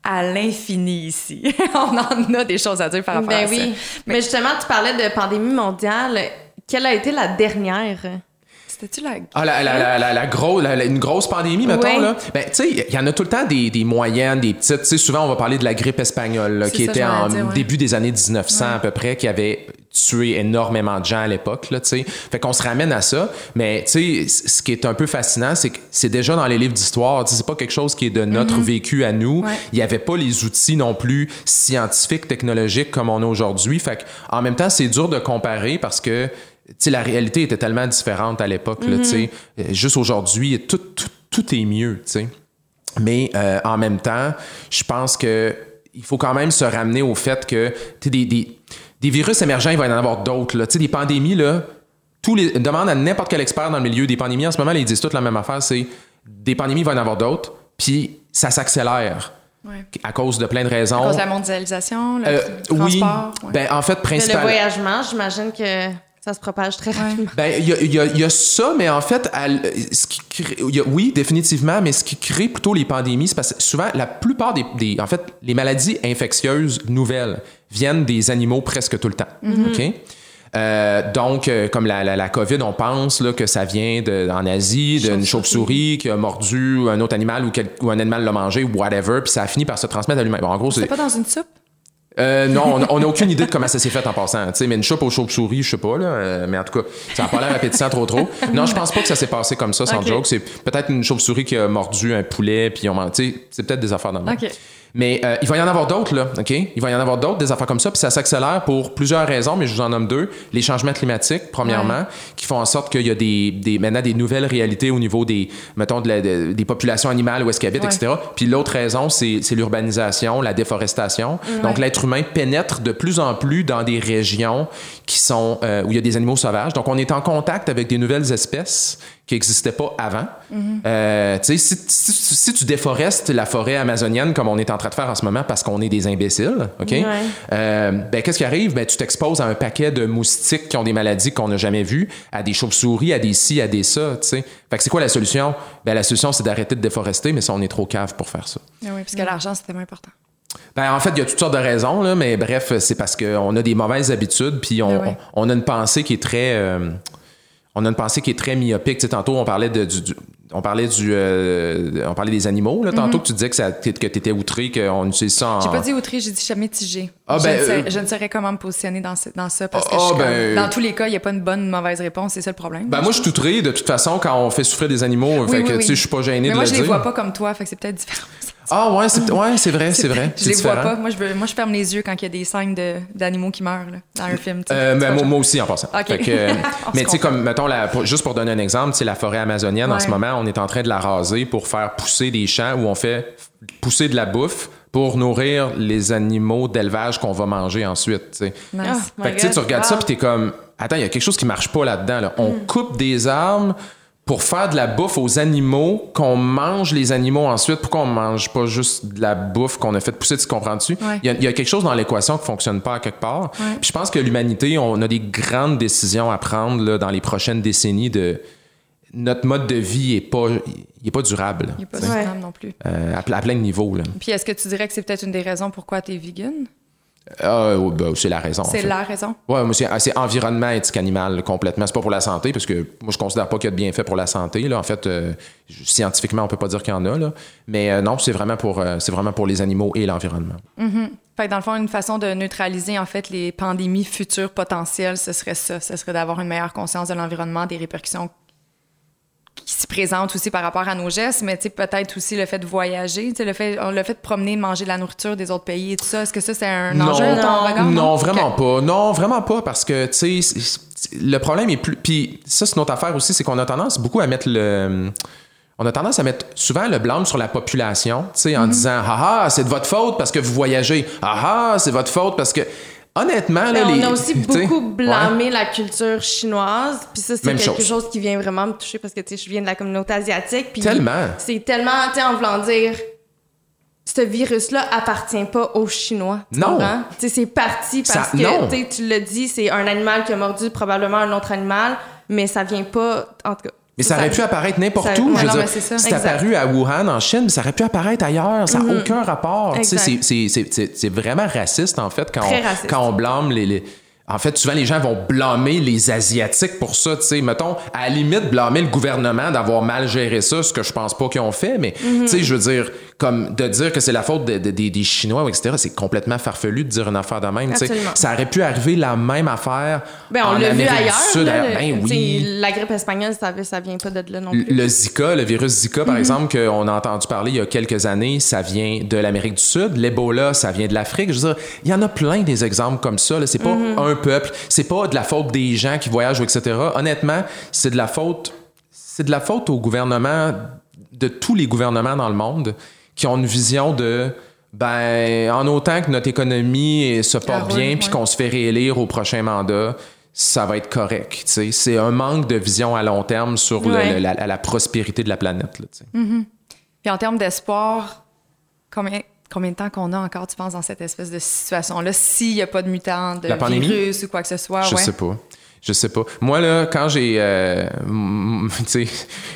à l'infini ici. (laughs) on en a des choses à dire par rapport Ben à ça. oui. Mais justement, tu parlais de pandémie mondiale. Quelle a été la dernière? C'était C'était-tu la. Ah, la, la, la, la, la gros- la- la- une grosse pandémie, mettons, Oui. là. Ben, tu sais, il y en a tout le temps des, des moyennes, des petites. Tu sais, souvent, on va parler de la grippe espagnole, là, qui ça, était en voulais dire, ouais. début des années 1900 à peu près, qui avait tué énormément de gens à l'époque, là, tu sais. Fait qu'on se ramène à ça. Mais, tu sais, ce qui est un peu fascinant, c'est que c'est déjà dans les livres d'histoire. Tu sais, c'est pas quelque chose qui est de notre vécu à nous. Ouais. Il y avait pas les outils non plus scientifiques, technologiques comme on a aujourd'hui. Fait que, en même temps, c'est dur de comparer parce que tu sais, la réalité était tellement différente à l'époque. là, tu sais. Euh, Juste aujourd'hui, tout, tout, tout est mieux. tu sais. Mais euh, en même temps, je pense que il faut quand même se ramener au fait que tu sais, des, des, des virus émergents, il va y en avoir d'autres. là. Tu sais, Des pandémies, là, tous les, demande à n'importe quel expert dans le milieu des pandémies. En ce moment, là, ils disent toutes la même affaire, c'est des pandémies, il va y en avoir d'autres, puis ça s'accélère Ouais. à cause de plein de raisons. À cause de la mondialisation, le Euh, tr- oui, transport. ouais. ben en fait Mais le principalement. voyagement, j'imagine que ça se propage très rapidement. Ben, il y a, il y y a ça, mais en fait, elle- ce qui crée- il y a- oui, définitivement, mais ce qui crée plutôt les pandémies, c'est parce que souvent, la plupart des, des- En fait, les maladies infectieuses nouvelles viennent des animaux presque tout le temps. OK? Euh, donc, euh, comme la, la, la COVID, on pense là, que ça vient de, en Asie, d'une chauve-souris qui a mordu un autre animal ou, quel- ou un animal l'a mangé ou whatever, puis ça a fini par se transmettre à l'humain. Bon, en gros, C'est pas dans une soupe? Euh, non, on- n'a aucune idée de comment ça s'est fait en passant. Tu sais, mais une soupe aux chauves-souris, je sais pas, là. mais en tout cas, ça n'a pas l'air appétissant trop trop. Non, je pense pas que ça s'est passé comme ça, sans Ok. joke. C'est peut-être une chauve-souris qui a mordu un poulet, puis on c'est peut-être des affaires dans le OK. Mais euh, il va y en avoir d'autres, là, OK? Il va y en avoir d'autres, des affaires comme ça, puis ça s'accélère pour plusieurs raisons, mais je vous en nomme deux. Les changements climatiques, premièrement, qui font en sorte qu'il y a des, des, maintenant des nouvelles réalités au niveau des, mettons, de la- de- des populations animales où est-ce qu'ils habitent, Ouais. etc. Puis l'autre raison, c'est c'est l'urbanisation, la déforestation. Donc l'être humain pénètre de plus en plus dans des régions qui sont, euh, où il y a des animaux sauvages. Donc on est en contact avec des nouvelles espèces qui n'existaient pas avant. Euh, si, si- si tu déforestes la forêt amazonienne comme on est en train de faire en ce moment parce qu'on est des imbéciles, OK? Ouais. Euh, ben, qu'est-ce qui arrive? Ben, tu t'exposes à un paquet de moustiques qui ont des maladies qu'on n'a jamais vues, à des chauves-souris, à des ci, à des ça, tu sais. Fait que c'est quoi la solution? Ben, la solution, c'est d'arrêter de déforester, mais ça, on est trop cave pour faire ça. Ah oui, parce que l'argent, c'est tellement important. Ben, en fait, il y a toutes sortes de raisons, là, mais bref, c'est parce qu'on a des mauvaises habitudes, puis on, Ah ouais. on, on a une pensée qui est très. euh, on a une pensée qui est très myopique. Tu sais, tantôt, on parlait de, du, du- on parlait du, euh, on parlait des animaux. Là, tantôt que tu disais que, ça, que tu étais outré, qu'on utilise ça en. J'ai pas dit outré, j'ai dit jamais mitigé. Ah, je, ben, ne sais- euh, je ne saurais comment me positionner dans, ce- dans ça parce que Ah, je ben, dans tous les cas, il n'y a pas une bonne ou une mauvaise réponse, c'est ça le problème. Ben, moi, je suis outré. De toute façon, quand on fait souffrir des animaux, fait Oui, que, oui, tu sais, oui. je suis pas gêné Mais de moi, le je dire. les vois pas comme toi, fait que c'est peut-être différent. Ah, ouais, c'est ouais, c'est vrai, c'est vrai. Je les vois pas. Moi je, veux- moi, je ferme les yeux quand il y a des scènes de- d'animaux qui meurent là, dans un film. tu sais. Euh, ben, moi, moi aussi en passant. Ok. Fait que, euh, (laughs) mais tu sais, comme, mettons, la, pour- juste pour donner un exemple, c'est la forêt amazonienne en ce moment, on est en train de la raser pour faire pousser des champs où on fait pousser de la bouffe pour nourrir les animaux d'élevage qu'on va manger ensuite. tu sais. Nice. Fait que tu tu regardes ça puis t'es comme, attends, il y a quelque chose qui marche pas là-dedans. là. On Mm. coupe des arbres pour faire de la bouffe aux animaux, qu'on mange les animaux ensuite. Pourquoi on mange pas juste de la bouffe qu'on a fait pousser, tu comprends-tu? Ouais. Il y a- il y, a quelque chose dans l'équation qui fonctionne pas à quelque part. Ouais. Puis je pense que l'humanité, on a des grandes décisions à prendre là, dans les prochaines décennies de notre mode de vie est pas il est pas durable Il n'est pas Ouais. durable non plus. euh, à, ple- à plein de niveaux là. Puis est-ce que tu dirais que c'est peut-être une des raisons pourquoi tu es vegan? Ah, ouais, ben, c'est la raison. en C'est fait. la raison. Ouais, moi, c'est, c'est environnement éthique animal complètement. C'est pas pour la santé, parce que moi, je considère pas qu'il y a de bienfaits pour la santé. Là. En fait, euh, scientifiquement, on peut pas dire qu'il y en a. Là. Mais euh, non, c'est vraiment, pour, euh, c'est vraiment pour les animaux et l'environnement. Fait que dans le fond, une façon de neutraliser en fait les pandémies futures potentielles, ce serait ça. Ce serait d'avoir une meilleure conscience de l'environnement, des répercussions qui s'y présentent aussi par rapport à nos gestes, mais tu sais, peut-être aussi le fait de voyager, tu sais, le fait, le fait de promener, de manger de la nourriture des autres pays et tout ça. Est-ce que ça, c'est un Non. enjeu, ton Non. regard? Non, vraiment pas. Non, vraiment pas, parce que, tu sais, le problème est plus. Puis ça, c'est notre affaire aussi, c'est qu'on a tendance beaucoup à mettre le. On a tendance à mettre souvent le blâme sur la population, tu sais, en disant Ah ah, c'est de votre faute parce que vous voyagez. Ah ah, c'est votre faute parce que. Honnêtement, là, Mais les. on a aussi (laughs) beaucoup ouais. blâmé la culture chinoise. Puis ça, c'est quelque chose. chose. qui vient vraiment me toucher parce que tu sais, je viens de la communauté asiatique. Puis Tellement. C'est tellement, tu sais, en voulant dire, ce virus-là appartient pas aux Chinois. Non. comprends? Tu sais, c'est parti parce Ça- que, tu l'as dit, c'est un animal qui a mordu probablement un autre animal, mais ça vient pas, en tout cas. Mais ça aurait pu apparaître n'importe où. Je veux dire, c'est ça. c'est Exact. apparu à Wuhan, en Chine, mais ça aurait pu apparaître ailleurs. Ça n'a aucun rapport. C'est vraiment raciste, en fait, quand, on, quand on blâme les. les- en fait, souvent, les gens vont blâmer les Asiatiques pour ça, tu sais. Mettons, à la limite, blâmer le gouvernement d'avoir mal géré ça, ce que je pense pas qu'ils ont fait, mais, tu sais, je veux dire, comme de dire que c'est la faute de- de- des- des Chinois, etc., c'est complètement farfelu de dire une affaire de même. Ça aurait pu arriver la même affaire Ben, on l'a vu ailleurs. Sud. là, ailleurs. Ben le- oui. La grippe espagnole, ça, ça vient pas de là non plus. le Zika, le virus Zika, par exemple, qu'on a entendu parler il y a quelques années, ça vient de l'Amérique du Sud. L'Ebola, ça vient de l'Afrique. Je veux dire, il y en a plein des exemples comme ça. C'est pas un peuple, c'est pas de la faute des gens qui voyagent, etc. Honnêtement, c'est de la faute, c'est de la faute au gouvernement, de tous les gouvernements dans le monde, qui ont une vision de ben, en autant que notre économie se porte roule, bien, puis qu'on se fait réélire au prochain mandat, ça va être correct. tu sais. C'est un manque de vision à long terme sur le- Ouais. le- la, la prospérité de la planète. là, sais. Puis en termes d'espoir, combien, combien de temps qu'on a encore, tu penses, dans cette espèce de situation-là, s'il n'y a pas de mutant, de virus ou quoi que ce soit? Je ouais. sais pas. Je sais pas. Moi, là, quand j'ai. euh, (laughs) tu sais,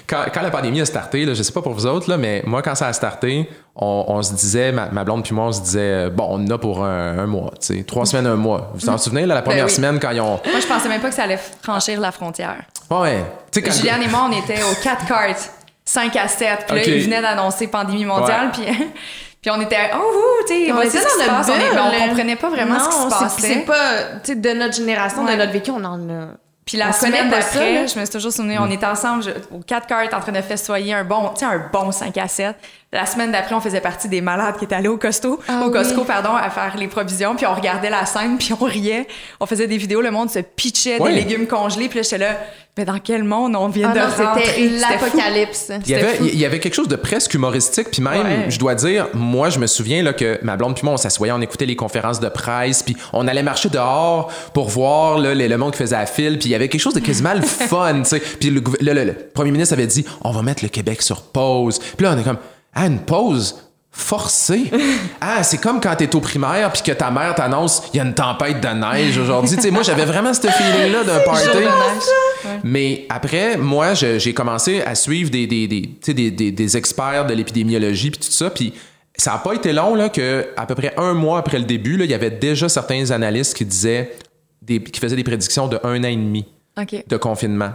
quand, quand la pandémie a starté, là, je sais pas pour vous autres, là, mais moi, quand ça a starté, on, on se disait, ma, ma blonde puis moi, on se disait, euh, bon, on en a pour un, un mois, tu sais, trois semaines, un mois. Vous vous en souvenez, là, la première oui. semaine, quand ils ont. Moi, je pensais même pas que ça allait franchir la frontière. Ouais. Tu sais, quand. Juliane et moi, on était aux 4 cartes, 5 à 7. Puis là, ils venaient d'annoncer pandémie mondiale. Puis, (laughs) puis on était, oh, ouh, tu sais, On était ce qui se dans passe. notre On, est- mais on bulle. comprenait pas vraiment ce qui se Non, c'est- passait. C'est pas, tu sais, de notre génération, Ouais. de notre vécu, on en a. Puis la On semaine d'après, je me suis toujours souvenue, on était ensemble je- aux 4 cartes en train de festoyer un bon, tu sais, un bon 5 à 7. La semaine d'après, on faisait partie des malades qui étaient allés au Costco, Ah au Costco, oui. pardon, à faire les provisions, puis on regardait la scène, puis on riait. On faisait des vidéos, le monde se pitchait Ouais. des légumes congelés, puis là, j'étais là, mais dans quel monde on vient Ah de non, rentrer? c'était l'apocalypse. Il y, avait, fou. il y avait quelque chose de presque humoristique, puis même, Ouais. je dois dire, moi, je me souviens là, que ma blonde puis moi, on s'assoyait, on écoutait les conférences de presse, puis on allait marcher dehors pour voir là, le, le monde qui faisait la file, puis il y avait quelque chose de quasiment le (laughs) fun, tu sais. Puis le, gouver- le- le- le premier ministre avait dit, on va mettre le Québec sur pause. Puis là, on est comme, ah, une pause forcée. (laughs) Ah, c'est comme quand t'es au primaire puis que ta mère t'annonce il y a une tempête de neige aujourd'hui. Tu sais, moi j'avais vraiment ce feeling là d'un (laughs) party. De neige. Mais après, moi, j'ai commencé à suivre des, des, des, des, des- des experts de l'épidémiologie puis tout ça. Puis ça n'a pas été long là, que à peu près un mois après le début, là, il y avait déjà certains analystes qui disaient, des, qui faisaient des prédictions de un an et demi OK. de confinement.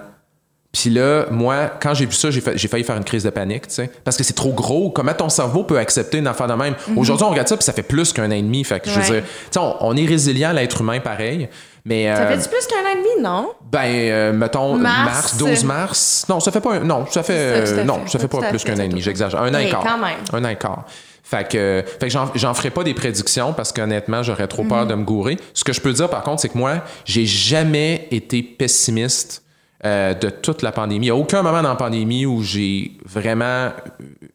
Puis là, moi, quand j'ai vu ça, j'ai, fait- failli faire une crise de panique, tu sais. Parce que c'est trop gros. Comment ton cerveau peut accepter une affaire de même? Aujourd'hui, on regarde ça, puis ça fait plus qu'un an et demi. Fait que, je veux Mhm. Dire, tu sais, on, on est résilient, l'être humain, pareil. Mais, Ça euh, fait-tu plus qu'un an et demi, non? ben, euh, mettons, Mars. mars. 12 mars. Non, ça fait pas un, non, ça fait, Ça, euh, non, fait. ça fait pas plus fait, qu'un an et demi. fait. J'exagère. Un an et quart. quand même. Un an et quart. Fait que, fait que j'en, j'en ferai pas des prédictions parce qu'honnêtement, j'aurais trop Mhm. peur de me gourer. Ce que je peux dire, par contre, c'est que moi, j'ai jamais été pessimiste euh, de toute la pandémie. Il n'y a aucun moment dans la pandémie où j'ai vraiment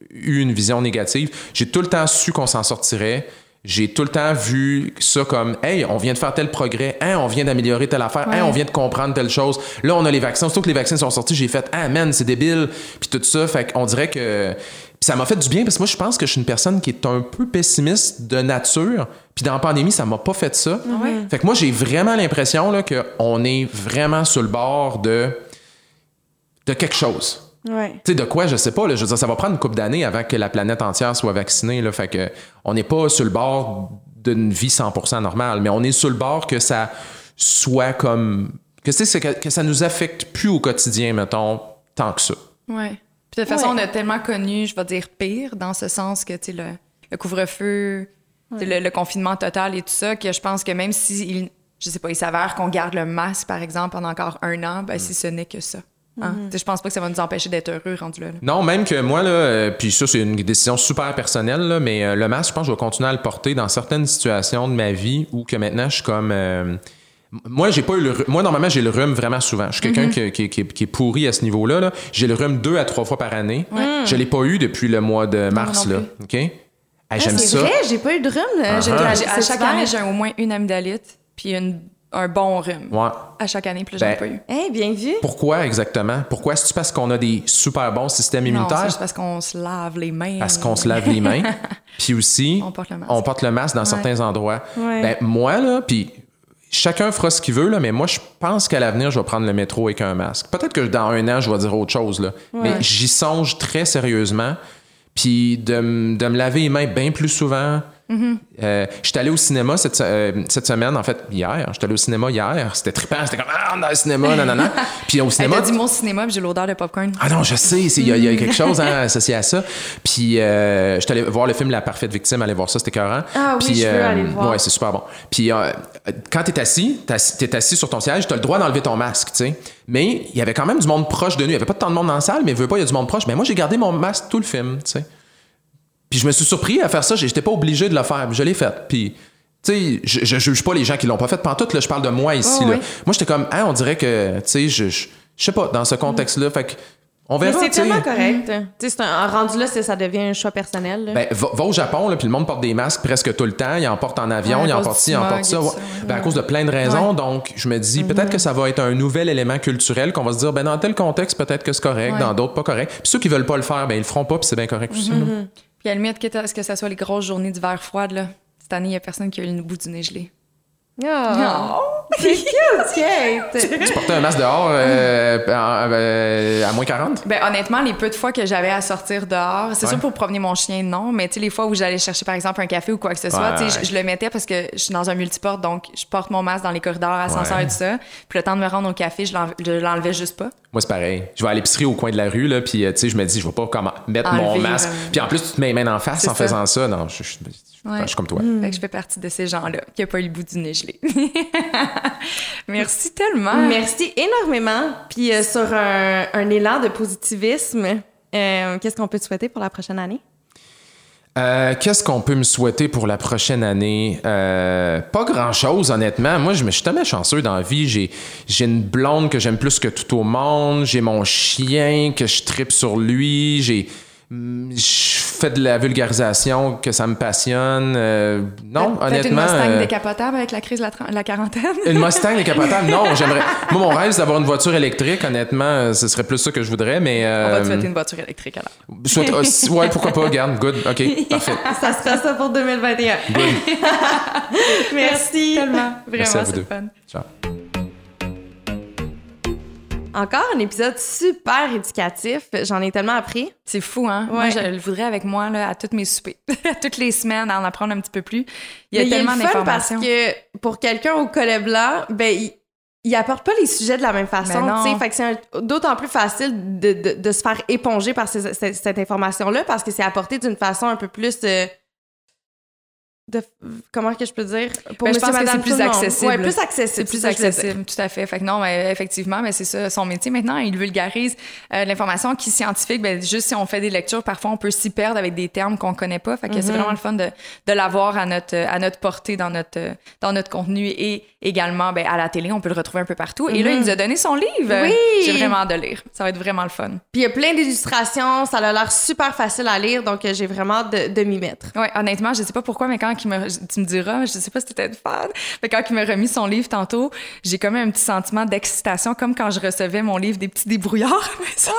eu une vision négative. J'ai tout le temps su qu'on s'en sortirait. J'ai tout le temps vu ça comme Hey, on vient de faire tel progrès, hein, on vient d'améliorer telle affaire, hein, on vient de comprendre telle chose. Là, on a les vaccins. Surtout que les vaccins sont sortis, j'ai fait Ah man, c'est débile. Puis tout ça. Fait qu'on dirait que. Puis ça m'a fait du bien parce que moi, je pense que je suis une personne qui est un peu pessimiste de nature. Puis dans la pandémie, ça m'a pas fait ça. Ouais? Fait que moi, j'ai vraiment l'impression là, qu'on est vraiment sur le bord de, de quelque chose. Ouais. Tu sais, de quoi, je sais pas. Là, je veux dire, ça va prendre une couple d'années avant que la planète entière soit vaccinée. Là, fait que on n'est pas sur le bord d'une vie 100% normale, mais on est sur le bord que ça soit comme... Que, tu sais, c'est que, que ça nous affecte plus au quotidien, mettons, tant que ça. Ouais. Puis de toute façon, Ouais. on a tellement connu, je vais dire pire, dans ce sens que, tu sais, le, le couvre-feu, le, le confinement total et tout ça, que je pense que même si, il, je sais pas, il s'avère qu'on garde le masque, par exemple, pendant encore un an, ben si ce n'est que ça. Hein? Sais, Je pense pas que ça va nous empêcher d'être heureux rendu là. là. Non, même que moi, là, euh, puis ça, c'est une décision super personnelle, là, mais euh, le masque, je pense que je vais continuer à le porter dans certaines situations de ma vie où que maintenant, je suis comme. euh, moi, j'ai pas eu le rhu- Moi, normalement, j'ai le rhume vraiment souvent. Je suis quelqu'un qui, qui- qui- qui est pourri à ce niveau-là. là. J'ai le rhume deux à trois fois par année. Je l'ai pas eu depuis le mois de mars, non là. OK? Hey, Ah, J'aime c'est vrai, j'ai pas eu de rhume. Ah. À chaque année, j'ai au moins une amygdalite, puis une- un bon rhume. Ouais. À chaque année, puis là, j'en ai Ben, pas eu. Hey, bien vu. Pourquoi exactement? Pourquoi? C'est-tu parce qu'on a des super bons systèmes Non, c'est immunitaires? juste parce qu'on se lave les mains. parce qu'on se lave les mains. (laughs) Puis aussi, On porte le masque. on porte le masque dans certains endroits. Ouais. Ben, moi, là, puis chacun fera ce qu'il veut, là, mais moi, je pense qu'à l'avenir, je vais prendre le métro avec un masque. Peut-être que dans un an, je vais dire autre chose, là. mais j'y songe très sérieusement. Puis de, de me laver les mains bien plus souvent, Euh, j'étais allé au cinéma cette, euh, cette semaine, en fait, hier. J'étais allé au cinéma hier. C'était trippant. C'était comme, ah, on est dans le cinéma, (laughs) nanana. Puis au Elle cinéma. t'a dit mon cinéma, puis j'ai l'odeur de popcorn. Ah non, je sais, il y, a- il y a quelque chose hein, (laughs) associé à ça. Puis euh, j'étais allé voir le film La parfaite victime, aller voir ça, c'était écœurant. Ah oui, Puis, je veux aller le voir. Ouais, c'est super bon. Puis euh, quand t'es assis, t'es assis, sur ton siège, t'as le droit d'enlever ton masque, tu sais. Mais il y avait quand même du monde proche de nous. Il y avait pas tant de monde dans la salle, mais veux pas, il y a du monde proche. Mais moi, j'ai gardé mon masque tout le film, tu sais. Puis je me suis surpris à faire ça. J'étais pas obligé de le faire. Je l'ai fait. Puis, tu sais, je, je juge pas les gens qui l'ont pas fait. Pantoute, là, je parle de moi ici. Oh, là. oui. Moi, j'étais comme, ah, on dirait que, tu sais, je, je, je sais pas, dans ce contexte-là. Fait que, on Mais verra. c'est tellement correct. Tu sais, c'est un, rendu là, c'est- ça devient un choix personnel. là. Ben, va, va au Japon, là, puis le monde porte des masques presque tout le temps. Ils en portent en avion, Ouais, ils en portent ci, ils en portent ça. et tout ouais. ça, ouais. Ben, à cause de plein de raisons. Donc, je me dis, peut-être que ça va être un nouvel élément culturel qu'on va se dire, ben, dans tel contexte, peut-être que c'est correct, Ouais. dans d'autres, pas correct. Puis ceux qui veulent pas le faire, ben, ils le feront pas, puis c'est bien correct aussi. Puis à la limite, quitte à ce que ça soit les grosses journées d'hiver froides, là. Cette année, il y a personne qui a eu le bout du nez gelé. Oh. C'est cute, Kate! Tu portais un masque dehors euh, à, euh, à moins 40? Ben honnêtement, les peu de fois que j'avais à sortir dehors, c'est Ouais. sûr pour promener mon chien, non, mais tu sais les fois où j'allais chercher par exemple un café ou quoi que ce soit, Ouais, tu sais, ouais. je, le mettais parce que je suis dans un multiporte, donc je porte mon masque dans les corridors, ascenseurs Ouais. et tout ça. Puis le temps de me rendre au café, je l'enle- je l'enlevais juste pas. Moi, c'est pareil. Je vais à l'épicerie au coin de la rue, là, puis euh, tu sais, je me dis, je vais pas comment mettre mon masque. euh, Puis en plus, tu te mets les mains en face en ça. faisant ça. Non, je, je- je- Ouais. je suis comme toi. Fait que je fais partie de ces gens-là qui n'ont pas eu le bout du nez gelé. (laughs) (laughs) Merci tellement. Merci énormément. Puis euh, sur un, un élan de positivisme, euh, qu'est-ce qu'on peut te souhaiter pour la prochaine année? Euh, Qu'est-ce qu'on peut me souhaiter pour la prochaine année? Euh, pas grand-chose, honnêtement. Moi, je me je suis tellement chanceux dans la vie. J'ai, j'ai une blonde que j'aime plus que tout au monde. J'ai mon chien que je tripe sur lui. J'ai... hum, Je fais de la vulgarisation que ça me passionne. Euh, non, honnêtement... une Mustang euh, décapotable avec la crise de la, quarantaine? une Mustang décapotable? Non, (laughs) j'aimerais... Moi, mon rêve, c'est d'avoir une voiture électrique. Honnêtement, euh, ce serait plus ça que je voudrais, mais... On va te souhaiter une voiture électrique alors. souhaite- ouais, pourquoi pas, garde, good, OK, (laughs) parfait. Ça sera ça pour 2021. (laughs) Merci. Tellement. Vraiment, c'est fun. Ciao. Encore un épisode super éducatif. J'en ai tellement appris. C'est fou, hein? Moi, je le voudrais avec moi là, à toutes mes soupers. (laughs) Toutes les semaines, à en apprendre un petit peu plus. Il y a Mais tellement fun parce d'informations. que pour quelqu'un au collet blanc, ben, il, il apporte pas les sujets de la même façon. Sais. Fait que c'est d'autant plus facile de, de- de se faire éponger par ces- cette, cette information-là parce que c'est apporté d'une façon un peu plus. euh, de, comment que je peux dire? Pour Ben, je monsieur, pense que madame, c'est plus accessible. Ouais, plus accessible. C'est plus que je accessible, tout à fait. Fait que non, mais effectivement, mais c'est ça son métier maintenant. Il vulgarise euh, l'information qui est scientifique. Ben, juste si on fait des lectures, parfois on peut s'y perdre avec des termes qu'on connaît pas. Fait que Mm-hmm. c'est vraiment le fun de, de l'avoir à notre, à notre portée dans notre, euh, dans notre contenu et également ben, à la télé. On peut le retrouver un peu partout. Et là, il nous a donné son livre. Mm-hmm. Oui! J'ai vraiment hâte de lire. Ça va être vraiment le fun. Puis il y a plein d'illustrations, ça a l'air super facile à lire, donc euh, j'ai vraiment hâte de, de m'y mettre. Ouais, honnêtement, je sais pas pourquoi, mais quand il me, tu me diras, je sais pas si tu étais fan, mais quand il m'a remis son livre tantôt, j'ai comme un petit sentiment d'excitation, comme quand je recevais mon livre des petits débrouillards. (laughs) Mais ça,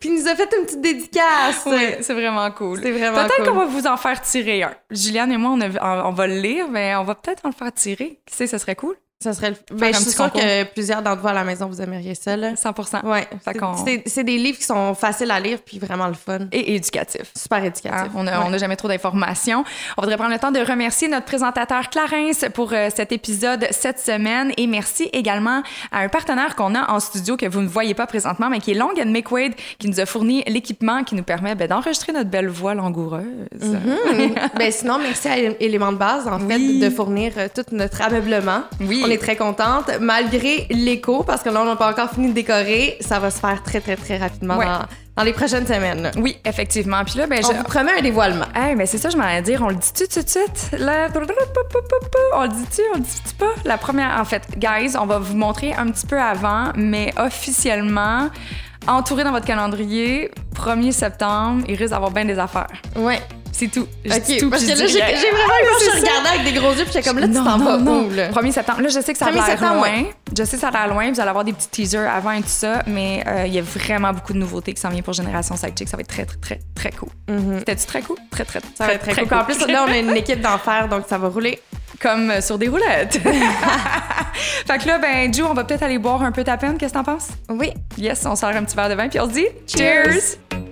Puis il nous a fait une petite dédicace. c'est vraiment cool. C'est vraiment Peut-être cool. qu'on va vous en faire tirer un. Juliane et moi, on, a- on va le lire, mais on va peut-être en le faire tirer. Qui sait, ce serait cool. Ça serait le... ben, je suis sûre concours. que plusieurs d'entre vous à la maison, vous aimeriez ça. Là. 100 Ouais, c'est- des livres qui sont faciles à lire puis vraiment le fun. Et éducatif. Super Hein, éducatif. on n'a Ouais. jamais trop d'informations. On voudrait prendre le temps de remercier notre présentateur Clarence pour euh, cet épisode cette semaine et merci également à un partenaire qu'on a en studio que vous ne voyez pas présentement, mais qui est Long McQuaid, qui nous a fourni l'équipement qui nous permet ben, d'enregistrer notre belle voix langoureuse. (laughs) ben sinon, merci à Éléments de base, en fait, de fournir euh, tout notre ameublement. Oui. On est très contente, malgré l'écho, parce que là, on n'a pas encore fini de décorer. Ça va se faire très, très, très rapidement Ouais. dans, dans les prochaines semaines. Oui, effectivement. Puis là, ben, On je- vous promet un dévoilement. Hey, mais c'est ça, je m'en allais dire. On le dit-tu tout de suite? La- On le dit-tu? On le dit-tu pas? La première, en fait, guys, on va vous montrer un petit peu avant, mais officiellement, entouré dans votre calendrier, 1er septembre, il risque d'avoir bien des affaires. Ouais. C'est tout. OK. tout, parce que là, j'ai vraiment je ça. regardais avec des gros yeux, puis j'étais comme là, tu t'en vas non. où, là? 1er septembre. Là, je sais que ça a 1er l'air loin. ouais. Je sais que ça a l'air loin. Vous allez avoir des petits teasers avant et tout ça, mais euh, il y a vraiment beaucoup de nouveautés qui s'en viennent pour Génération Sidechick. Ça va être très, très, très, très cool. C'était-tu très cool? Très, très, Ça va être très, cool. En plus, là, on a une équipe d'enfer, donc ça va rouler. comme euh, sur des roulettes. (laughs) fait que là, ben, Ju, on va peut-être aller boire un peu ta peine. Qu'est-ce que t'en penses? Oui. Yes, on sort un petit verre de vin puis on se dit Cheers! Cheers!